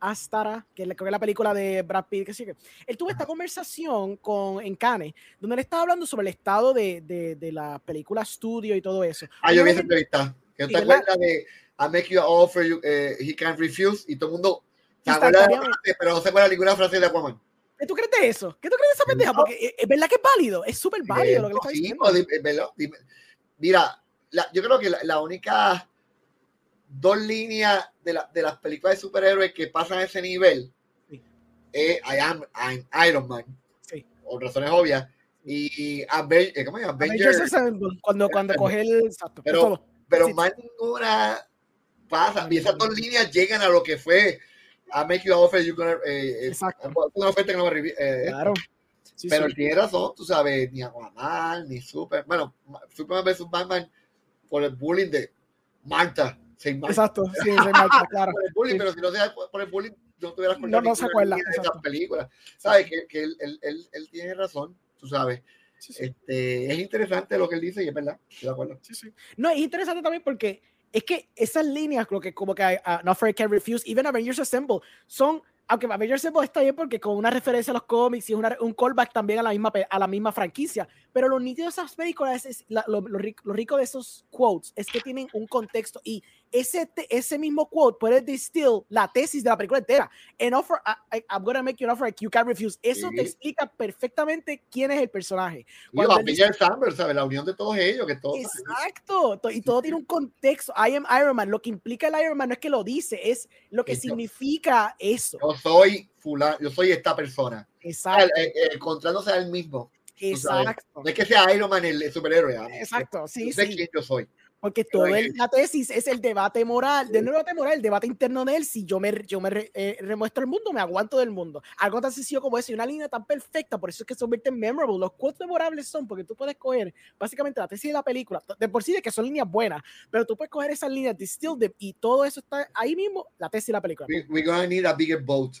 A: Astara, que es la, la película de Brad Pitt, que sigue. Él tuvo esta conversación con, en Cannes, donde él estaba hablando sobre el estado de, de, de la película estudio y todo eso.
B: Ah, yo vi esa entrevista. Que te acuerdas de I make you an offer, you, uh, he can't refuse, y todo el mundo se acuerda de frase, pero no se acuerda ninguna frase de Aquaman.
A: ¿Qué tú crees de eso? ¿Qué tú crees de esa pendeja? Porque eh, es verdad que es válido, es súper válido lo que le está diciendo.
B: Sí, mira, la, yo creo que la, la, única dos líneas de, la, de, las películas de superhéroes que pasan a ese nivel sí. es I am I'm Iron Man, sí. por razones obvias, y Avengers, eh, ¿cómo se llama? Avengers,
A: cuando, cuando coge el... Exacto,
B: pero, pero más ninguna pasa, y esas dos líneas llegan a lo que fue I make you an offer, you're gonna, eh, eh una oferta que no va a eh, Claro. Sí, pero sí. tiene razón, tú sabes, ni Aquaman, ni Super, bueno, Superman vs Batman por el bullying de Marta.
A: Exacto, sí, Marta, claro.
B: por el bullying, pero si no sea por el bullying, no tuvieras
A: No, no se acuerda.
B: De esas películas. Sabes que, que él, él, él, él, tiene razón, tú sabes. Este, es interesante lo que él dice y es verdad, estoy de acuerdo.
A: Sí, sí. No, es interesante también porque es que esas líneas, creo que como que uh, No Fair Can Refuse, Even Avengers Assemble, son, aunque Avengers Assemble está bien porque con una referencia a los cómics y una, un callback también a la misma, a la misma franquicia, pero lo nítido de esas películas, es, la, lo, lo, rico, lo, rico, de esos quotes es que tienen un contexto y ese, ese mismo quote puede distill la tesis de la película entera. En offer, I, I'm gonna make you an offer you can't refuse. Eso sí. te explica perfectamente quién es el personaje.
B: Cuando y dice, Sanders, ¿sabes? La unión de todos ellos. Que todos
A: Exacto. Y todo tiene un contexto. I am Iron Man. Lo que implica el Iron Man no es que lo dice, es lo que significa eso.
B: Yo soy fulano, yo soy esta persona.
A: Exacto.
B: El, el, encontrándose a él mismo.
A: Exacto.
B: No es que sea Iron Man el, el superhéroe.
A: Exacto, sí,
B: yo sé sí. quién yo soy.
A: Porque todo el, la tesis es el debate moral, de no el debate moral, el debate interno de él. Si yo me, yo me re, eh, remuestro el mundo, me aguanto del mundo. Algo tan sencillo como eso, y una línea tan perfecta, por eso es que se convierte en memorable. Los quotes memorables son porque tú puedes coger básicamente la tesis de la película, de por sí de que son líneas buenas, pero tú puedes coger esas líneas, distill them, y todo eso está ahí mismo, la tesis de la película.
B: We, we're gonna need a bigger boat.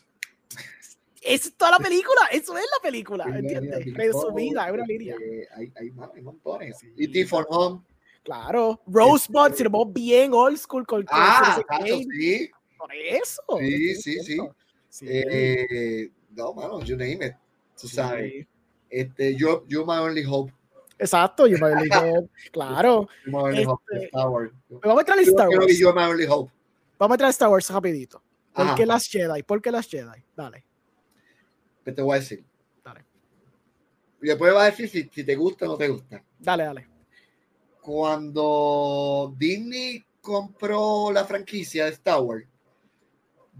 A: Es toda la película, eso es la película, ¿entiendes? Resumida, es una línea.
B: Hay, hay, hay montones. Sí. Y T for Home.
A: Claro, Rosebud se llamó bien old school con
B: Ah, claro, sí.
A: Por eso.
B: Sí, sí, sí. sí. Eh, no, mano, you name it. Tú sabes. Este, yo, you my only hope.
A: Exacto, You My Only Hope. Claro.
B: You My Only este, Hope, Star Wars.
A: Vamos a entrar en Star Wars.
B: You My Only Hope.
A: Vamos a entrar en Star Wars rapidito. ¿Por Ajá. qué las Jedi? ¿Por qué las Jedi? Dale.
B: ¿Qué te voy a decir?
A: Dale.
B: Y después vas a decir si, si te gusta o no te gusta.
A: Dale, dale
B: cuando Disney compró la franquicia de Star Wars,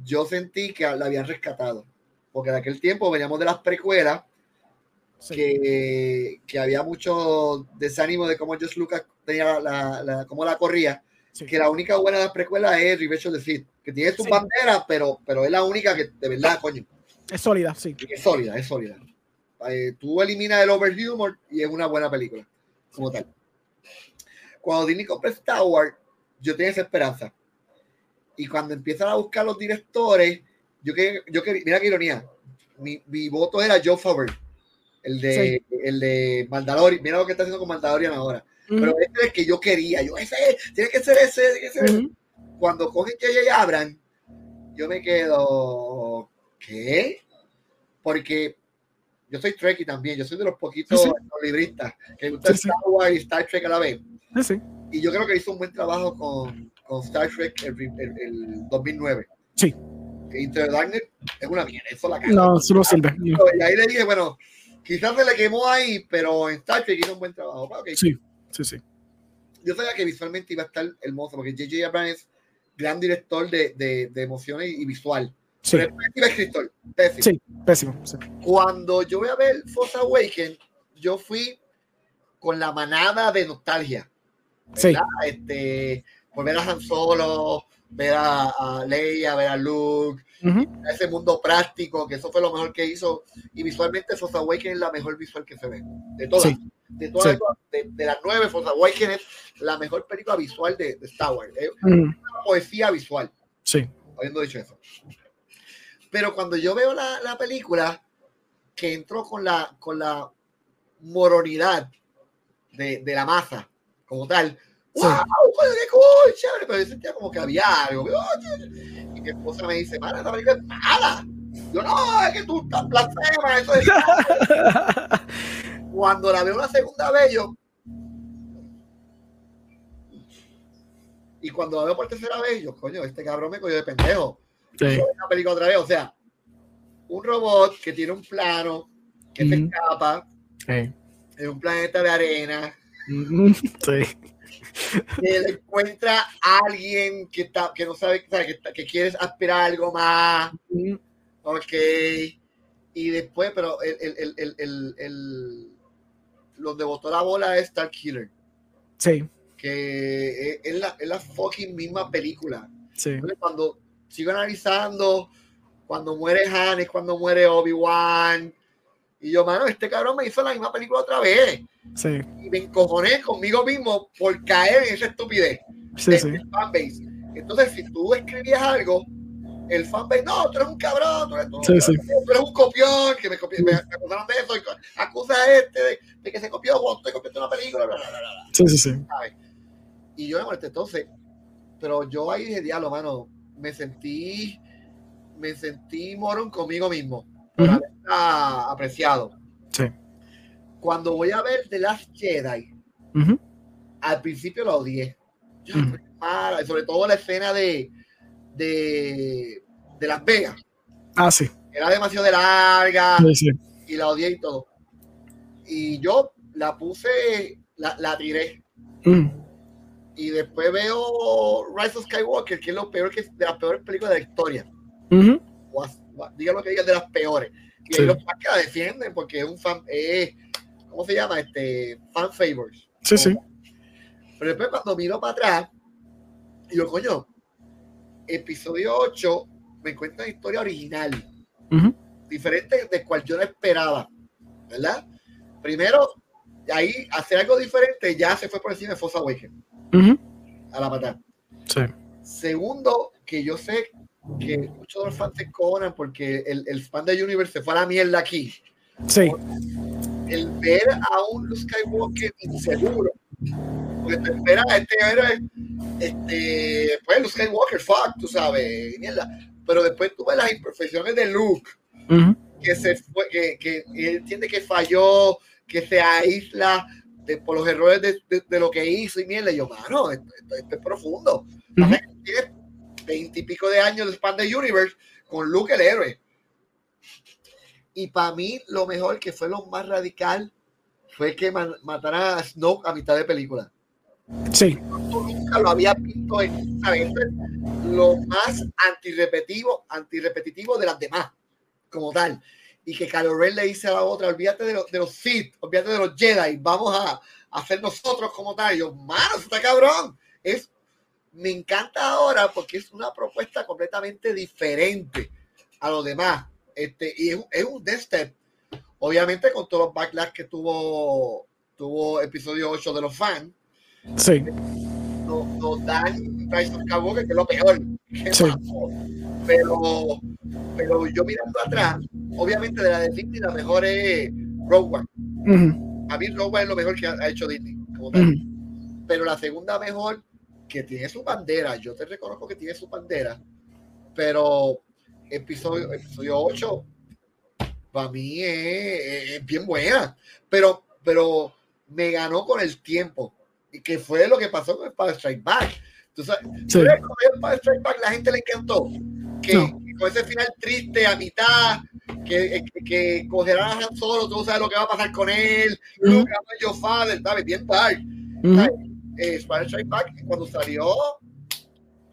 B: yo sentí que la habían rescatado. Porque en aquel tiempo veníamos de las precuelas, sí. que, que, había mucho desánimo de cómo George Lucas tenía la, la, cómo la corría. Sí. Que la única buena de las precuelas es Revenge of the Sith, que tiene sus sí. banderas, pero, pero es la única que de verdad, coño.
A: Es sólida, sí.
B: Es sólida, es sólida. Eh, tú eliminas el overhumor y es una buena película, como tal. Cuando Disney compró Star Wars, yo tenía esa esperanza. Y cuando empiezan a buscar los directores, yo que, yo que mira qué ironía, mi, mi voto era Joe Favre, el de, el de Mandalorian. Mira lo que está haciendo con Mandalorian ahora. Pero ese es el que yo quería. Yo, ese, tiene que ser ese, tiene que ser ese. Cuando cogen que ya abran, yo me quedo, ¿qué? Porque yo soy Trekkie también, yo soy de los poquitos
A: Sí,
B: libristas que gusta
A: Sí, sí.
B: Star Wars y Star Trek a la vez.
A: Sí, sí.
B: Y yo creo que hizo un buen trabajo con, con Star Trek el, el- el 2009.
A: Sí.
B: Into the Darkness es una mierda, eso la caga.
A: No, eso no sirve. No.
B: Y ahí le dije, bueno, quizás se le quemó ahí, pero en Star Trek hizo un buen trabajo. Ok.
A: Sí, sí, sí.
B: Yo sabía que visualmente iba a estar hermoso, porque J.J. Abrams es gran director de, de, de emociones y visual.
A: Sí,
B: Pero escritor, pésimo.
A: Sí. pésimo. sí.
B: Cuando yo voy a ver Force Awakens, yo fui con la manada de nostalgia.
A: Sí.
B: Este, por ver a Han Solo, ver a, a Leia, ver a Luke,
A: Ujú.
B: a ese mundo práctico, que eso fue lo mejor que hizo. Y visualmente Force Awakens es la mejor visual que se ve. De todas.
A: Sí.
B: De, todas
A: Sí.
B: de, de las nueve, Force Awakens es la mejor película visual de, de Star Wars. Es
A: Ujú.
B: una poesía visual,
A: Sí.
B: habiendo dicho eso. Pero cuando yo veo la, la película, que entró con la, con la moronidad de, de la masa, como tal. ¡Wow! coño, ¡Qué cool! Chévere, pero yo sentía como que había algo. Oye, Y mi esposa me dice, para, esta película es mala. Yo, no, es que tú estás blasfema. Eso es... Cuando la veo la segunda vez, yo... Y cuando la veo por tercera vez, yo, coño, este cabrón me cogió de pendejo.
A: Sí.
B: Una película otra vez, o sea, un robot que tiene un plano, que se escapa
A: Sí.
B: en un planeta de arena.
A: Sí.
B: que le encuentra a alguien que, está, que no sabe, sabe, que, que quiere aspirar a algo más,
A: Ujú.
B: ok, y después, pero el, el, el, el, donde botó la bola es Star Killer,
A: Sí.
B: que es, es la, es la fucking misma película.
A: Sí.
B: Entonces, cuando sigo analizando, cuando muere Han es cuando muere Obi-Wan, y yo, mano, este cabrón me hizo la misma película otra vez,
A: Sí.
B: y me encojoné conmigo mismo por caer en esa estupidez.
A: Sí,
B: de-
A: sí.
B: fanbase. Entonces, si tú escribías algo, el fanbase, no, tú eres un cabrón, tú eres, tú,
A: Sí, sí.
B: tú eres un copión, que me, copi- me, acusaron de eso, y acusa a este de, de que se copió, o te copiaste una película, bla, bla, bla, bla,
A: Sí, sí, sí.
B: ¿sabes? Y yo me molesté, entonces, pero yo ahí dije, diablo, mano, me sentí, me sentí morón conmigo mismo, por apreciado.
A: Sí.
B: Cuando voy a ver The Last Jedi, al principio la odié. Y sobre todo la escena de, de, de Las Vegas.
A: Ah, sí.
B: Era demasiado de larga
A: Sí, sí.
B: y la odié y todo. Y yo la puse, la, la tiré.
A: Ujú.
B: Y después veo Rise of Skywalker, que es lo peor que de las peores películas de la historia. O, diga lo que digan de las peores. Y
A: Sí.
B: ahí los fans que la defienden porque es un fan, es, ¿cómo se llama? Este, fan favors.
A: Sí, sí.
B: Pero después cuando miro para atrás, digo, coño, episodio 8 me cuenta una historia original, diferente de cual yo no esperaba, ¿verdad? Primero, ahí hacer algo diferente ya se fue por encima de Awakens,
A: Ujú.
B: a la patada.
A: Sí.
B: Segundo, que yo sé que muchos de los fans se encojonan porque el, el fan de Universe se fue a la mierda aquí.
A: Sí.
B: el ver a un Skywalker inseguro, porque te espera este héroe, este, pues Luke Skywalker, fuck, tú sabes, mierda. Pero después tú ves las imperfecciones de Luke, que se fue, que, que él entiende que falló, que se aísla de- por los errores de, de- de lo que hizo y mierda. Y yo, mano, esto, esto- esto es profundo.
A: Ujú.
B: Tienes veintipico de años de Span de Universe con Luke el héroe. Y para mí, lo mejor que fue lo más radical fue que mataran a Snoke a mitad de película.
A: Sí.
B: Tú nunca lo había visto en, ¿sabes? Lo más antirrepetitivo, antirrepetitivo de las demás, como tal. Y que Kylo Ren le dice a la otra, olvídate de, los de los Sith, olvídate de los Jedi, vamos a, a hacer nosotros como tal. Y yo, mano, está cabrón. Es, me encanta ahora porque es una propuesta completamente diferente a los demás. Este, y es, es un Death Step. Obviamente con todos los backlash que tuvo, tuvo episodio 8 de los fans.
A: Sí.
B: Nos, nos dan of Skywalker, que es lo peor. que
A: Sí.
B: Pero, pero yo mirando atrás, obviamente de la de Disney, la mejor es Rogue One. A mí Rogue One es lo mejor que ha, ha hecho Disney. como tal.
A: ujú.
B: Pero la segunda mejor, que tiene su bandera, yo te reconozco que tiene su bandera, pero episodio, episodio 8 para mí es, es bien buena, pero, pero me ganó con el tiempo, y que fue lo que pasó con Empire Strike Back. Sabes,
A: Sí.
B: ¿tú ves cómo Empire Strike Back la gente le encantó, que,
A: No.
B: que con ese final triste a mitad, que, que, que cogerán a Han Solo, tú sabes lo que va a pasar con él,
A: Ujú,
B: Luke, I'm your father, ¿sabes? Bien dark
A: ujú.
B: Eh, Spider Strike Back, cuando salió,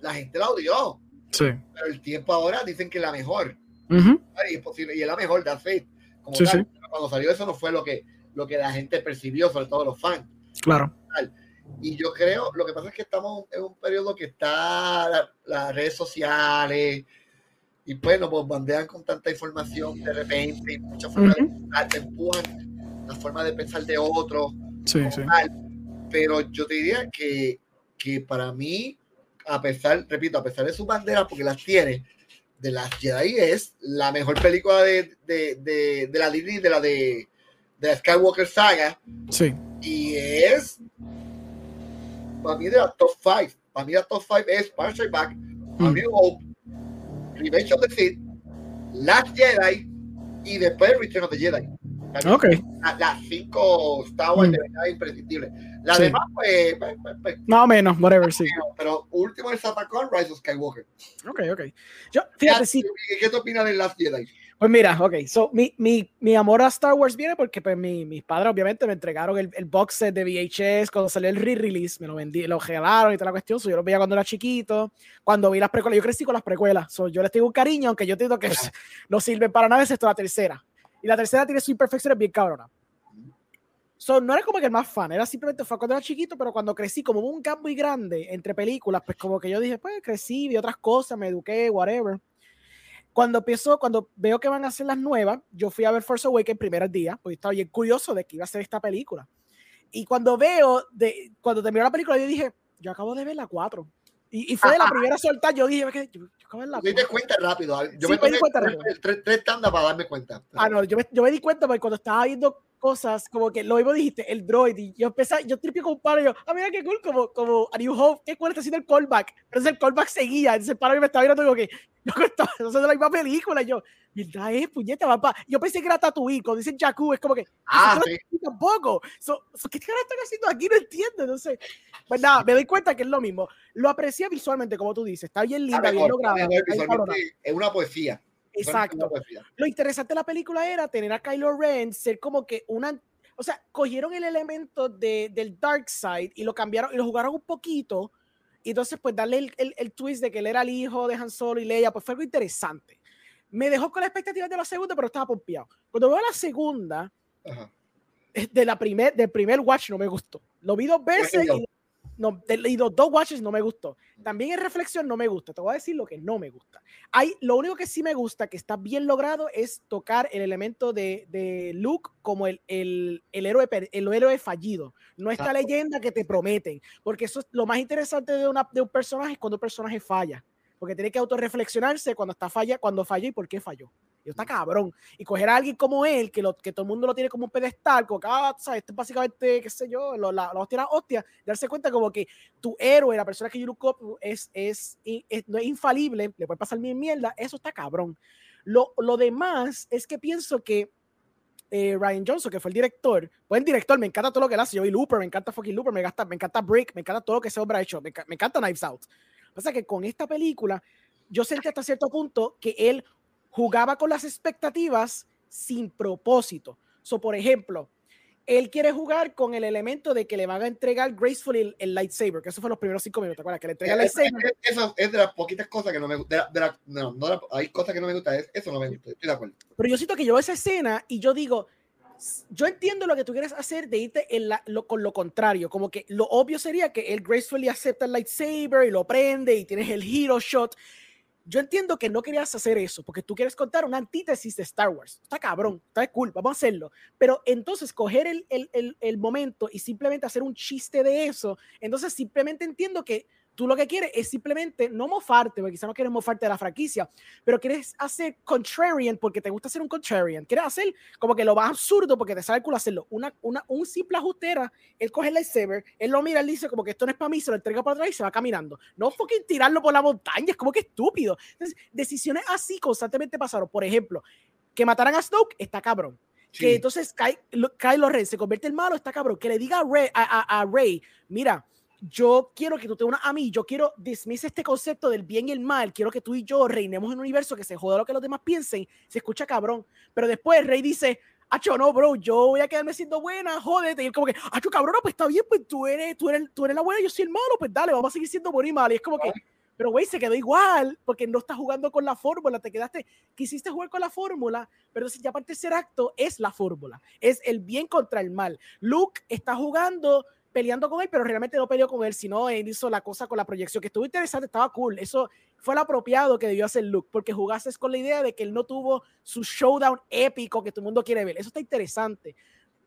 B: la gente la odió.
A: Sí.
B: Pero el tiempo ahora dicen que es la mejor.
A: Ujú,
B: ¿vale? Y es posible, y es la mejor, that's it. Como
A: Sí,
B: tal.
A: sí.
B: Cuando salió eso no fue lo que, lo que la gente percibió, sobre todo los fans.
A: Claro.
B: Y yo creo, lo que pasa es que estamos en un periodo que está la- las redes sociales y pues nos bombardean con tanta información de repente y muchas formas de pensar, te empujan la forma de pensar de otros.
A: Sí, sí.
B: tal. Pero yo te diría que, que para mí, a pesar, repito, a pesar de su bandera, porque las tiene, de las Jedi es la mejor película de, de, de, de la Disney, de la de, de la Skywalker saga,
A: Sí.
B: y es para mí de la top 5. Para mí la top 5 es Strike Back, A New Hope, Revenge of the Sith, Last Jedi y después Return of the Jedi. Para mí,
A: Ok.
B: la- Las cinco Star Wars
A: Mm.
B: de verdad imprescindibles. Las
A: Sí.
B: demás, pues, pues, pues, pues,
A: Más o menos, whatever, sí.
B: pero último es Atacón, Rise of Skywalker.
A: Ok, ok. Yo, fíjate, sí.
B: ¿Qué, qué te opinas de Last Jedi?
A: Pues mira, ok, so mi, mi, mi amor a Star Wars viene porque pues mi- mis padres obviamente me entregaron el, el box set de VHS cuando salió el re-release, me lo vendí, lo regalaron y toda la cuestión, so yo lo veía cuando era chiquito, cuando vi las precuelas, yo crecí con las precuelas, so yo les tengo un cariño, aunque yo entiendo que no sirven para nada, excepto la tercera. Y la tercera tiene su imperfecciones bien cabrona. So, no era como que el más fan, era simplemente fue cuando era chiquito, pero cuando crecí, como hubo un gap muy grande entre películas, pues como que yo dije, pues crecí, vi otras cosas, me eduqué, whatever. Cuando empiezo, cuando veo que van a hacer las nuevas, yo fui a ver Force Awakens el primer día, porque estaba bien curioso de que iba a ser esta película. Y cuando veo, de, cuando terminó la película, yo dije, yo acabo de ver la 4. Y, y fue de la primera soltar, yo dije, "¿Qué? yo, yo la
B: diste
A: 4.
B: cuenta rápido. Yo
A: Sí,
B: me
A: me di cuenta
B: tres,
A: rápido.
B: tres- tres tandas para darme cuenta.
A: Ah, no, yo me, yo me di cuenta porque cuando estaba viendo cosas, como que lo mismo dijiste, el droid, y yo empecé, yo tripié con un paro y yo, ah, mira qué cool, como, como A New Hope, qué cool está haciendo el callback. Entonces el callback seguía, entonces el paro me estaba mirando como que, loco, esto eso es de la misma película, y yo, ¿verdad es, puñeta, papá? Yo pensé que era Tatooine, cuando dicen Jakku, es como que,
B: Ah, sí.
A: no tampoco. So, so, ¿Qué cara están haciendo aquí? No entiendo, no sé. Pues nada, me doy cuenta que es lo mismo. Lo aprecié visualmente, como tú dices, está bien linda, bien lograda.
B: Es una poesía.
A: Exacto lo interesante de la película era tener a Kylo Ren ser como que una, o sea, cogieron el elemento de, del Dark Side y lo cambiaron y lo jugaron un poquito y entonces pues darle el, el- el twist de que él era el hijo de Han Solo y Leia, pues fue algo interesante. Me dejó con la expectativa de la segunda, pero estaba pompeado. Cuando veo la segunda,
B: Ajá.
A: eh, de la primer, del primer watch no me gustó. Lo vi dos veces y, no, y los dos watches no me gustó. También en reflexión no me gusta. Te voy a decir lo que no me gusta. Hay, lo único que sí me gusta, que está bien logrado, es tocar el elemento de, de Luke como el, el, el héroe, el héroe fallido. No esta
B: Exacto.
A: leyenda que te prometen. Porque eso es lo más interesante de, una, de un personaje es cuando un personaje falla. Porque tiene que autorreflexionarse cuando está falla, cuando falla y por qué falló. Está cabrón. Y coger a alguien como él, que, lo, que todo el mundo lo tiene como un pedestal, como que, ah, ¿sabes? Esto es básicamente, qué sé yo, lo- la, la hostia, la hostia, darse cuenta como que tu héroe, la persona que you look es, es, es- no es infalible, le puede pasar mil mierda, eso está cabrón. Lo, lo demás es que pienso que eh, Ryan Johnson, que fue el director, el director, me encanta todo lo que él hace. Yo vi Looper, me encanta fucking Looper, me encanta, me encanta Brick, me encanta todo lo que ese hombre ha hecho, me, me encanta Knives Out. Pasa que con esta película, yo sentí hasta cierto punto que él jugaba con las expectativas sin propósito. So, por ejemplo, él quiere jugar con el elemento de que le van a entregar gracefully el, el lightsaber, que eso fue los primeros cinco minutos, ¿te acuerdas? Que le entrega el
B: Es- es-
A: lightsaber.
B: es- Eso es de las poquitas cosas que no me la- no, no hay cosas que no me gustan. es- Eso no me gusta. Estoy de acuerdo.
A: Pero yo siento que yo veo esa escena y yo digo, yo entiendo lo que tú quieres hacer de irte en la- lo- con lo contrario, como que lo obvio sería que él gracefully acepta el lightsaber y lo prende y tienes el hero shot. Yo entiendo que no querías hacer eso, porque tú quieres contar una antítesis de Star Wars. Está cabrón, está cool, vamos a hacerlo. Pero entonces coger el, el, el, el momento y simplemente hacer un chiste de eso, entonces simplemente entiendo que tú lo que quieres es simplemente no mofarte, porque quizá no quieres mofarte de la franquicia, pero quieres hacer contrarian porque te gusta hacer un contrarian. Quieres hacer como que lo más absurdo porque te sale el culo hacerlo. Una, una, un simple ajustera, él coge el lightsaber, él lo mira, él dice como que esto no es para mí, se lo entrega para atrás y se va caminando. No fucking tirarlo por la montaña, es como que estúpido. Entonces, decisiones así constantemente pasaron. Por ejemplo, que mataran a Snoke, está cabrón. Que entonces Kylo Ren se convierte en malo, está cabrón. Que le diga a Rey, a, a Rey mira, yo quiero que tú te unas a mí, yo quiero dismiss este concepto del bien y el mal, quiero que tú y yo reinemos en un universo que se joda lo que los demás piensen, se escucha cabrón, pero después el rey dice, Acho, no, bro, yo voy a quedarme siendo buena, jódete, y él como que, Acho, cabrón, pues está bien, pues tú eres, tú eres, tú eres la buena, yo soy el malo, pues dale, vamos a seguir siendo bueno y mal, y es como que, pero güey, se quedó igual, porque no estás jugando con la fórmula, te quedaste, quisiste jugar con la fórmula, pero ya para el tercer acto es la fórmula, es el bien contra el mal. Luke está jugando peleando con él, pero realmente no peleó con él, sino él hizo la cosa con la proyección, que estuvo interesante, estaba cool. Eso fue lo apropiado que debió hacer Luke, porque jugaste con la idea de que él no tuvo su showdown épico que todo el mundo quiere ver. Eso está interesante.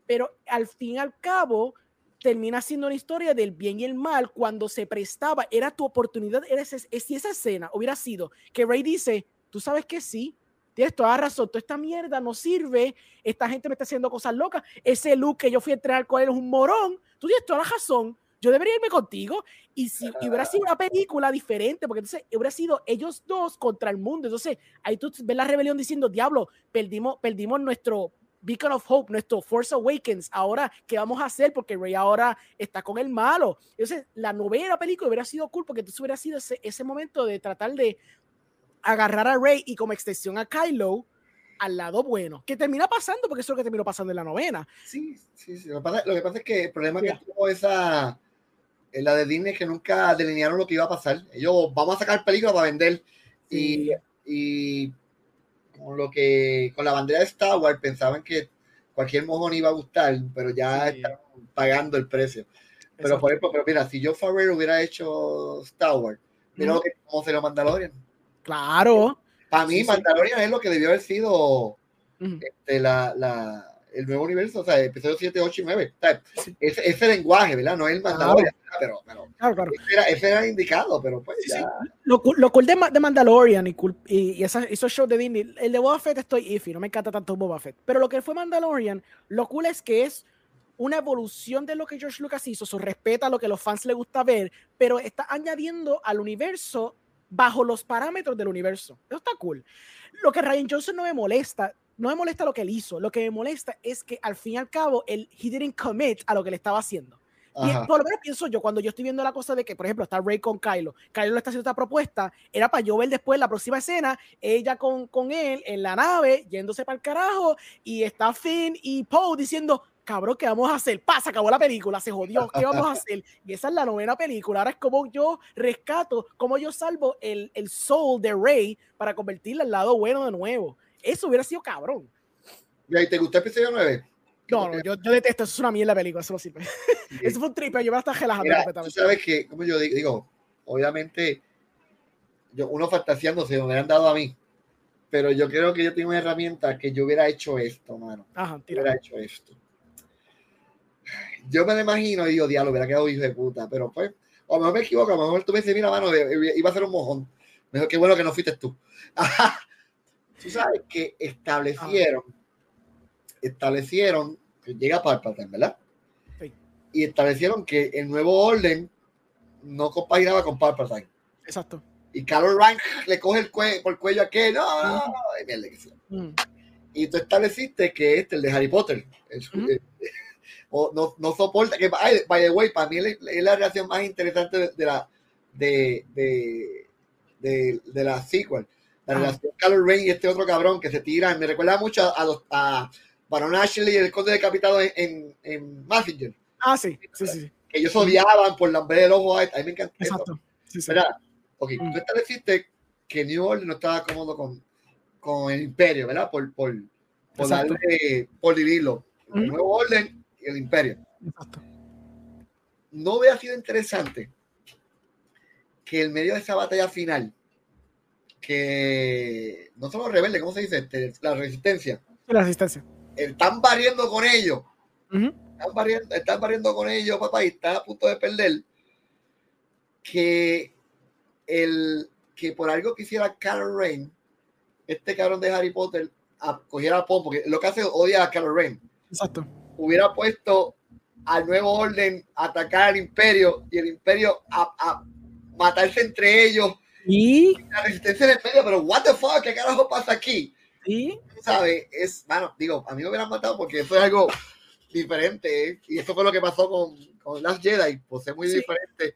A: Pero al fin y al cabo, termina siendo una historia del bien y el mal cuando se prestaba, era tu oportunidad, era ese, si esa escena hubiera sido que Rey dice, tú sabes que sí, tienes toda razón, toda esta mierda no sirve, esta gente me está haciendo cosas locas, ese Luke que yo fui a entrenar con él es un morón, tú tienes toda la razón, yo debería irme contigo. Y si hubiera sido una película diferente, porque entonces hubiera sido ellos dos contra el mundo. Entonces ahí tú ves la rebelión diciendo, diablo, perdimos, perdimos nuestro Beacon of Hope, nuestro Force Awakens. Ahora, ¿qué vamos a hacer? Porque Rey ahora está con el malo. Entonces, la novena película hubiera sido cool porque entonces hubiera sido ese, ese momento de tratar de agarrar a Rey y como extensión a Kylo al lado bueno, que termina pasando porque eso es lo que terminó pasando en la novena.
B: Sí, sí, sí. Lo que pasa, lo que pasa es que el problema que tuvo esa, en la de Disney es que nunca delinearon lo que iba a pasar. Ellos vamos a sacar películas para vender y, y con lo que con la bandera de Star Wars pensaban que cualquier mojón iba a gustar, pero ya están pagando el precio. Pero por ejemplo, pero mira, si yo Favreau hubiera hecho Star Wars, mira lo que cómo se lo Mandalorian.
A: Claro.
B: Para mí, Mandalorian es lo que debió haber sido este, la, la, el nuevo universo, o sea, episodio 7, 8 y 9. ese, ese, lenguaje, ¿verdad? No es el Mandalorian, pero, pero claro, claro. Ese, era, ese, era, indicado, pero pues ya.
A: Lo, lo, cool de, de Mandalorian y, y, y esa, esos shows de Disney, el de Boba Fett estoy iffy, no me encanta tanto Boba Fett, pero lo que fue Mandalorian, lo cool es que es una evolución de lo que George Lucas hizo, su respeta lo que los fans les gusta ver, pero está añadiendo al universo bajo los parámetros del universo. Eso está cool. Lo que Ryan Johnson no me molesta, no me molesta lo que él hizo, lo que me molesta es que al fin y al cabo él he didn't commit a lo que le estaba haciendo. Y por lo menos pienso yo, cuando yo estoy viendo la cosa de que, por ejemplo, está Rey con Kylo, Kylo le está haciendo esta propuesta, era para yo ver después la próxima escena, ella con, con él en la nave, yéndose para el carajo, y está Finn y Poe diciendo, cabrón, ¿qué vamos a hacer? Pasa, acabó la película, se jodió, ¿qué vamos a hacer? Y esa es la novena película. Ahora es como yo rescato, como yo salvo el, el soul de Rey para convertirla al lado bueno de nuevo. Eso hubiera sido cabrón.
B: ¿Y te gustó el episodio 9?
A: No, no, yo, yo, detesto, eso es una mierda la película, eso no sirve. eso fue un triple, yo me la relajando
B: Mira, Tú sabes que, como yo digo, obviamente, yo, uno fantaseándose donde han dado a mí, pero yo creo que yo tengo una herramienta que yo hubiera hecho esto, mano. Ajá, tira. Hubiera hecho esto yo me lo imagino y digo, diablo, hubiera quedado hijo de puta, pero pues, o a lo mejor me equivoco, a lo mejor tú me dices, mira, mano, iba a ser un mojón. Mejor que bueno que no fuiste tú. tú sabes que establecieron, establecieron, que llega Palpatine, ¿verdad? Sí. Y establecieron que el nuevo orden no compaginaba con Palpatine.
A: Exacto.
B: Y Carol Rank le coge el cuello, por el cuello a aquel, no, no, no, mm. y tú estableciste que este, el de Harry Potter, el, o no, no soporta, que by the way, para mí es la reacción más interesante de, la de, de, de, de, la sequel. La relación Carlos Rain y este otro cabrón que se tiran, me recuerda mucho a, los a Baron Ashley y el conde decapitado en, en, en Messenger.
A: Ah, sí, sí, sí.
B: Que ellos odiaban por la del ojo a, mí me encanta. Exacto. Sí, sí. ¿Verdad? Ok, mm. tú estableciste que New Orleans no estaba cómodo con, con el imperio, ¿verdad? Por, por, por darle, por dividirlo. El nuevo orden el imperio. ¿No hubiera sido interesante que en medio de esa batalla final que no son los rebeldes, ¿cómo se dice? Este, la resistencia.
A: La resistencia.
B: Están barriendo con ellos.
A: Ujú.
B: Están barriendo, están barriendo con ellos, papá, y están a punto de perder. Que el que por algo que hiciera Carol Rain, este cabrón de Harry Potter, a- cogiera a Pom, porque lo que hace es odia a Carol Rain.
A: Exacto.
B: Hubiera puesto al nuevo orden a atacar al imperio y el imperio a, a matarse entre ellos,
A: Y,
B: la resistencia en el medio, pero what the fuck, ¿qué carajo pasa aquí?
A: y
B: Tú ¿Sabes? Es, bueno, digo, a mí me hubieran matado porque eso es algo diferente ¿eh? y eso fue lo que pasó con, con Last Jedi, pues es muy
A: Sí.
B: diferente,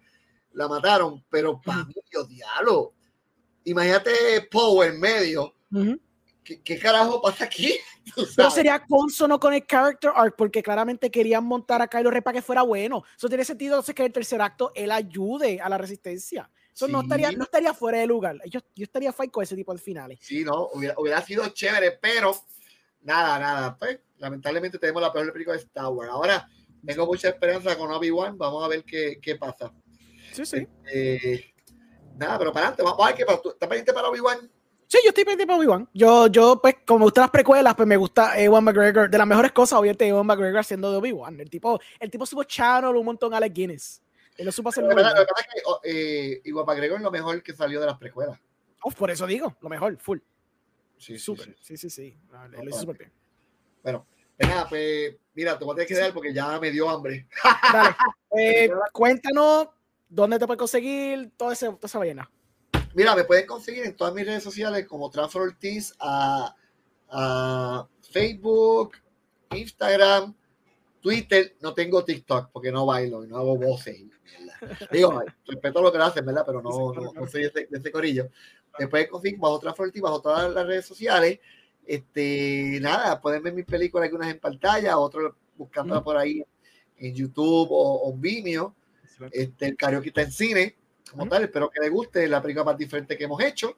B: la mataron, pero para mí, diablo, imagínate Poe en medio,
A: ujú.
B: ¿Qué, qué carajo pasa aquí?
A: Pero sería consono con el character arc porque claramente querían montar a Kylo Ren para que fuera bueno. Eso tiene sentido entonces que el tercer acto él ayude a la resistencia. Eso no
B: Sí.
A: estaría, no estaría fuera de lugar. Yo, yo estaría fight con ese tipo de finales.
B: Sí, no, hubiera, hubiera sido chévere, pero nada, nada. Pues lamentablemente tenemos la peor película de Star Wars. Ahora tengo mucha esperanza con Obi-Wan. Vamos a ver qué, qué pasa.
A: Sí, sí.
B: Eh, nada, pero para adelante. Vamos a ver qué pasa. ¿Tú ¿Estás pendiente para Obi-Wan?
A: Sí, yo estoy pendiente para Obi-Wan. Yo, yo, pues, como me gustan las precuelas, pues me gusta Ewan McGregor. De las mejores cosas, obviamente, Ewan McGregor haciendo de Obi-Wan. El tipo, el tipo supo channel un montón a Alec Guinness. Él lo supo hacer
B: Lo que pasa, es que oh, eh, McGregor es lo mejor que salió de las precuelas.
A: Oh, por eso digo, lo mejor, full.
B: Sí,
A: Súper.
B: sí.
A: Sí, sí, sí. No, lo
B: No,
A: hizo súper bien.
B: Bueno, pues nada, pues mira, te voy a tener que dar porque ya me dio hambre.
A: Dale. Eh, cuéntanos dónde te puedes conseguir toda esa, toda esa vaina.
B: Mira, me pueden conseguir en todas mis redes sociales como Transfer Ortiz a, a Facebook, Instagram, Twitter. No tengo TikTok porque no bailo y no hago voces. Digo, respeto lo que hacen, ¿verdad? Pero no, no, no soy de ese, de ese corillo. Me pueden conseguir bajo Transfer Ortiz, bajo todas las redes sociales. Este, nada, pueden ver mis películas, algunas en pantalla, otros buscándolas por ahí en YouTube o, o Vimeo. Este, el karaoke está en cine, como
A: Ujú.
B: tal. Espero que les guste. La película más diferente que hemos hecho.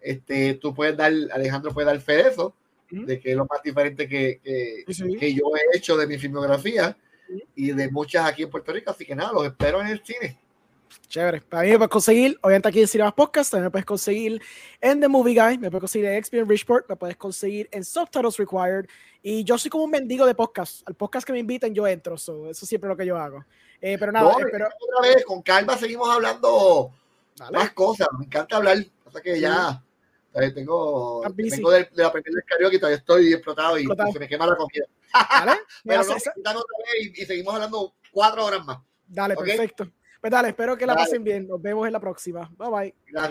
B: Este, tú puedes dar, Alejandro puede dar fe de eso,
A: Ujú.
B: de que es lo más diferente que, que,
A: Sí,
B: que yo he hecho de mi filmografía
A: Ujú.
B: y de muchas aquí en Puerto Rico. Así que nada, los espero en el cine.
A: Chévere. Para mí me puedes conseguir, obviamente aquí en Cinemas Podcast, también me puedes conseguir en The Movie Guy, me puedes conseguir en XP en Richport, me puedes conseguir en Subtitles Required. Y yo soy como un mendigo de podcast. Al podcast que me inviten, yo entro. so, eso siempre es lo que yo hago. Eh, pero nada,
B: No,
A: espero.
B: otra vez, con calma seguimos hablando
A: Dale.
B: más cosas. Me encanta hablar. Hasta que ya eh, tengo, del- de, la película del karaoke y todavía estoy explotado y
A: Explotado.
B: se me quema la comida.
A: Dale.
B: Pero no,
A: se-
B: otra vez y, y seguimos hablando cuatro horas más.
A: dale, perfecto. Pues dale, espero que la
B: Dale.
A: pasen bien. Nos vemos en la próxima. Bye bye.
B: Gracias.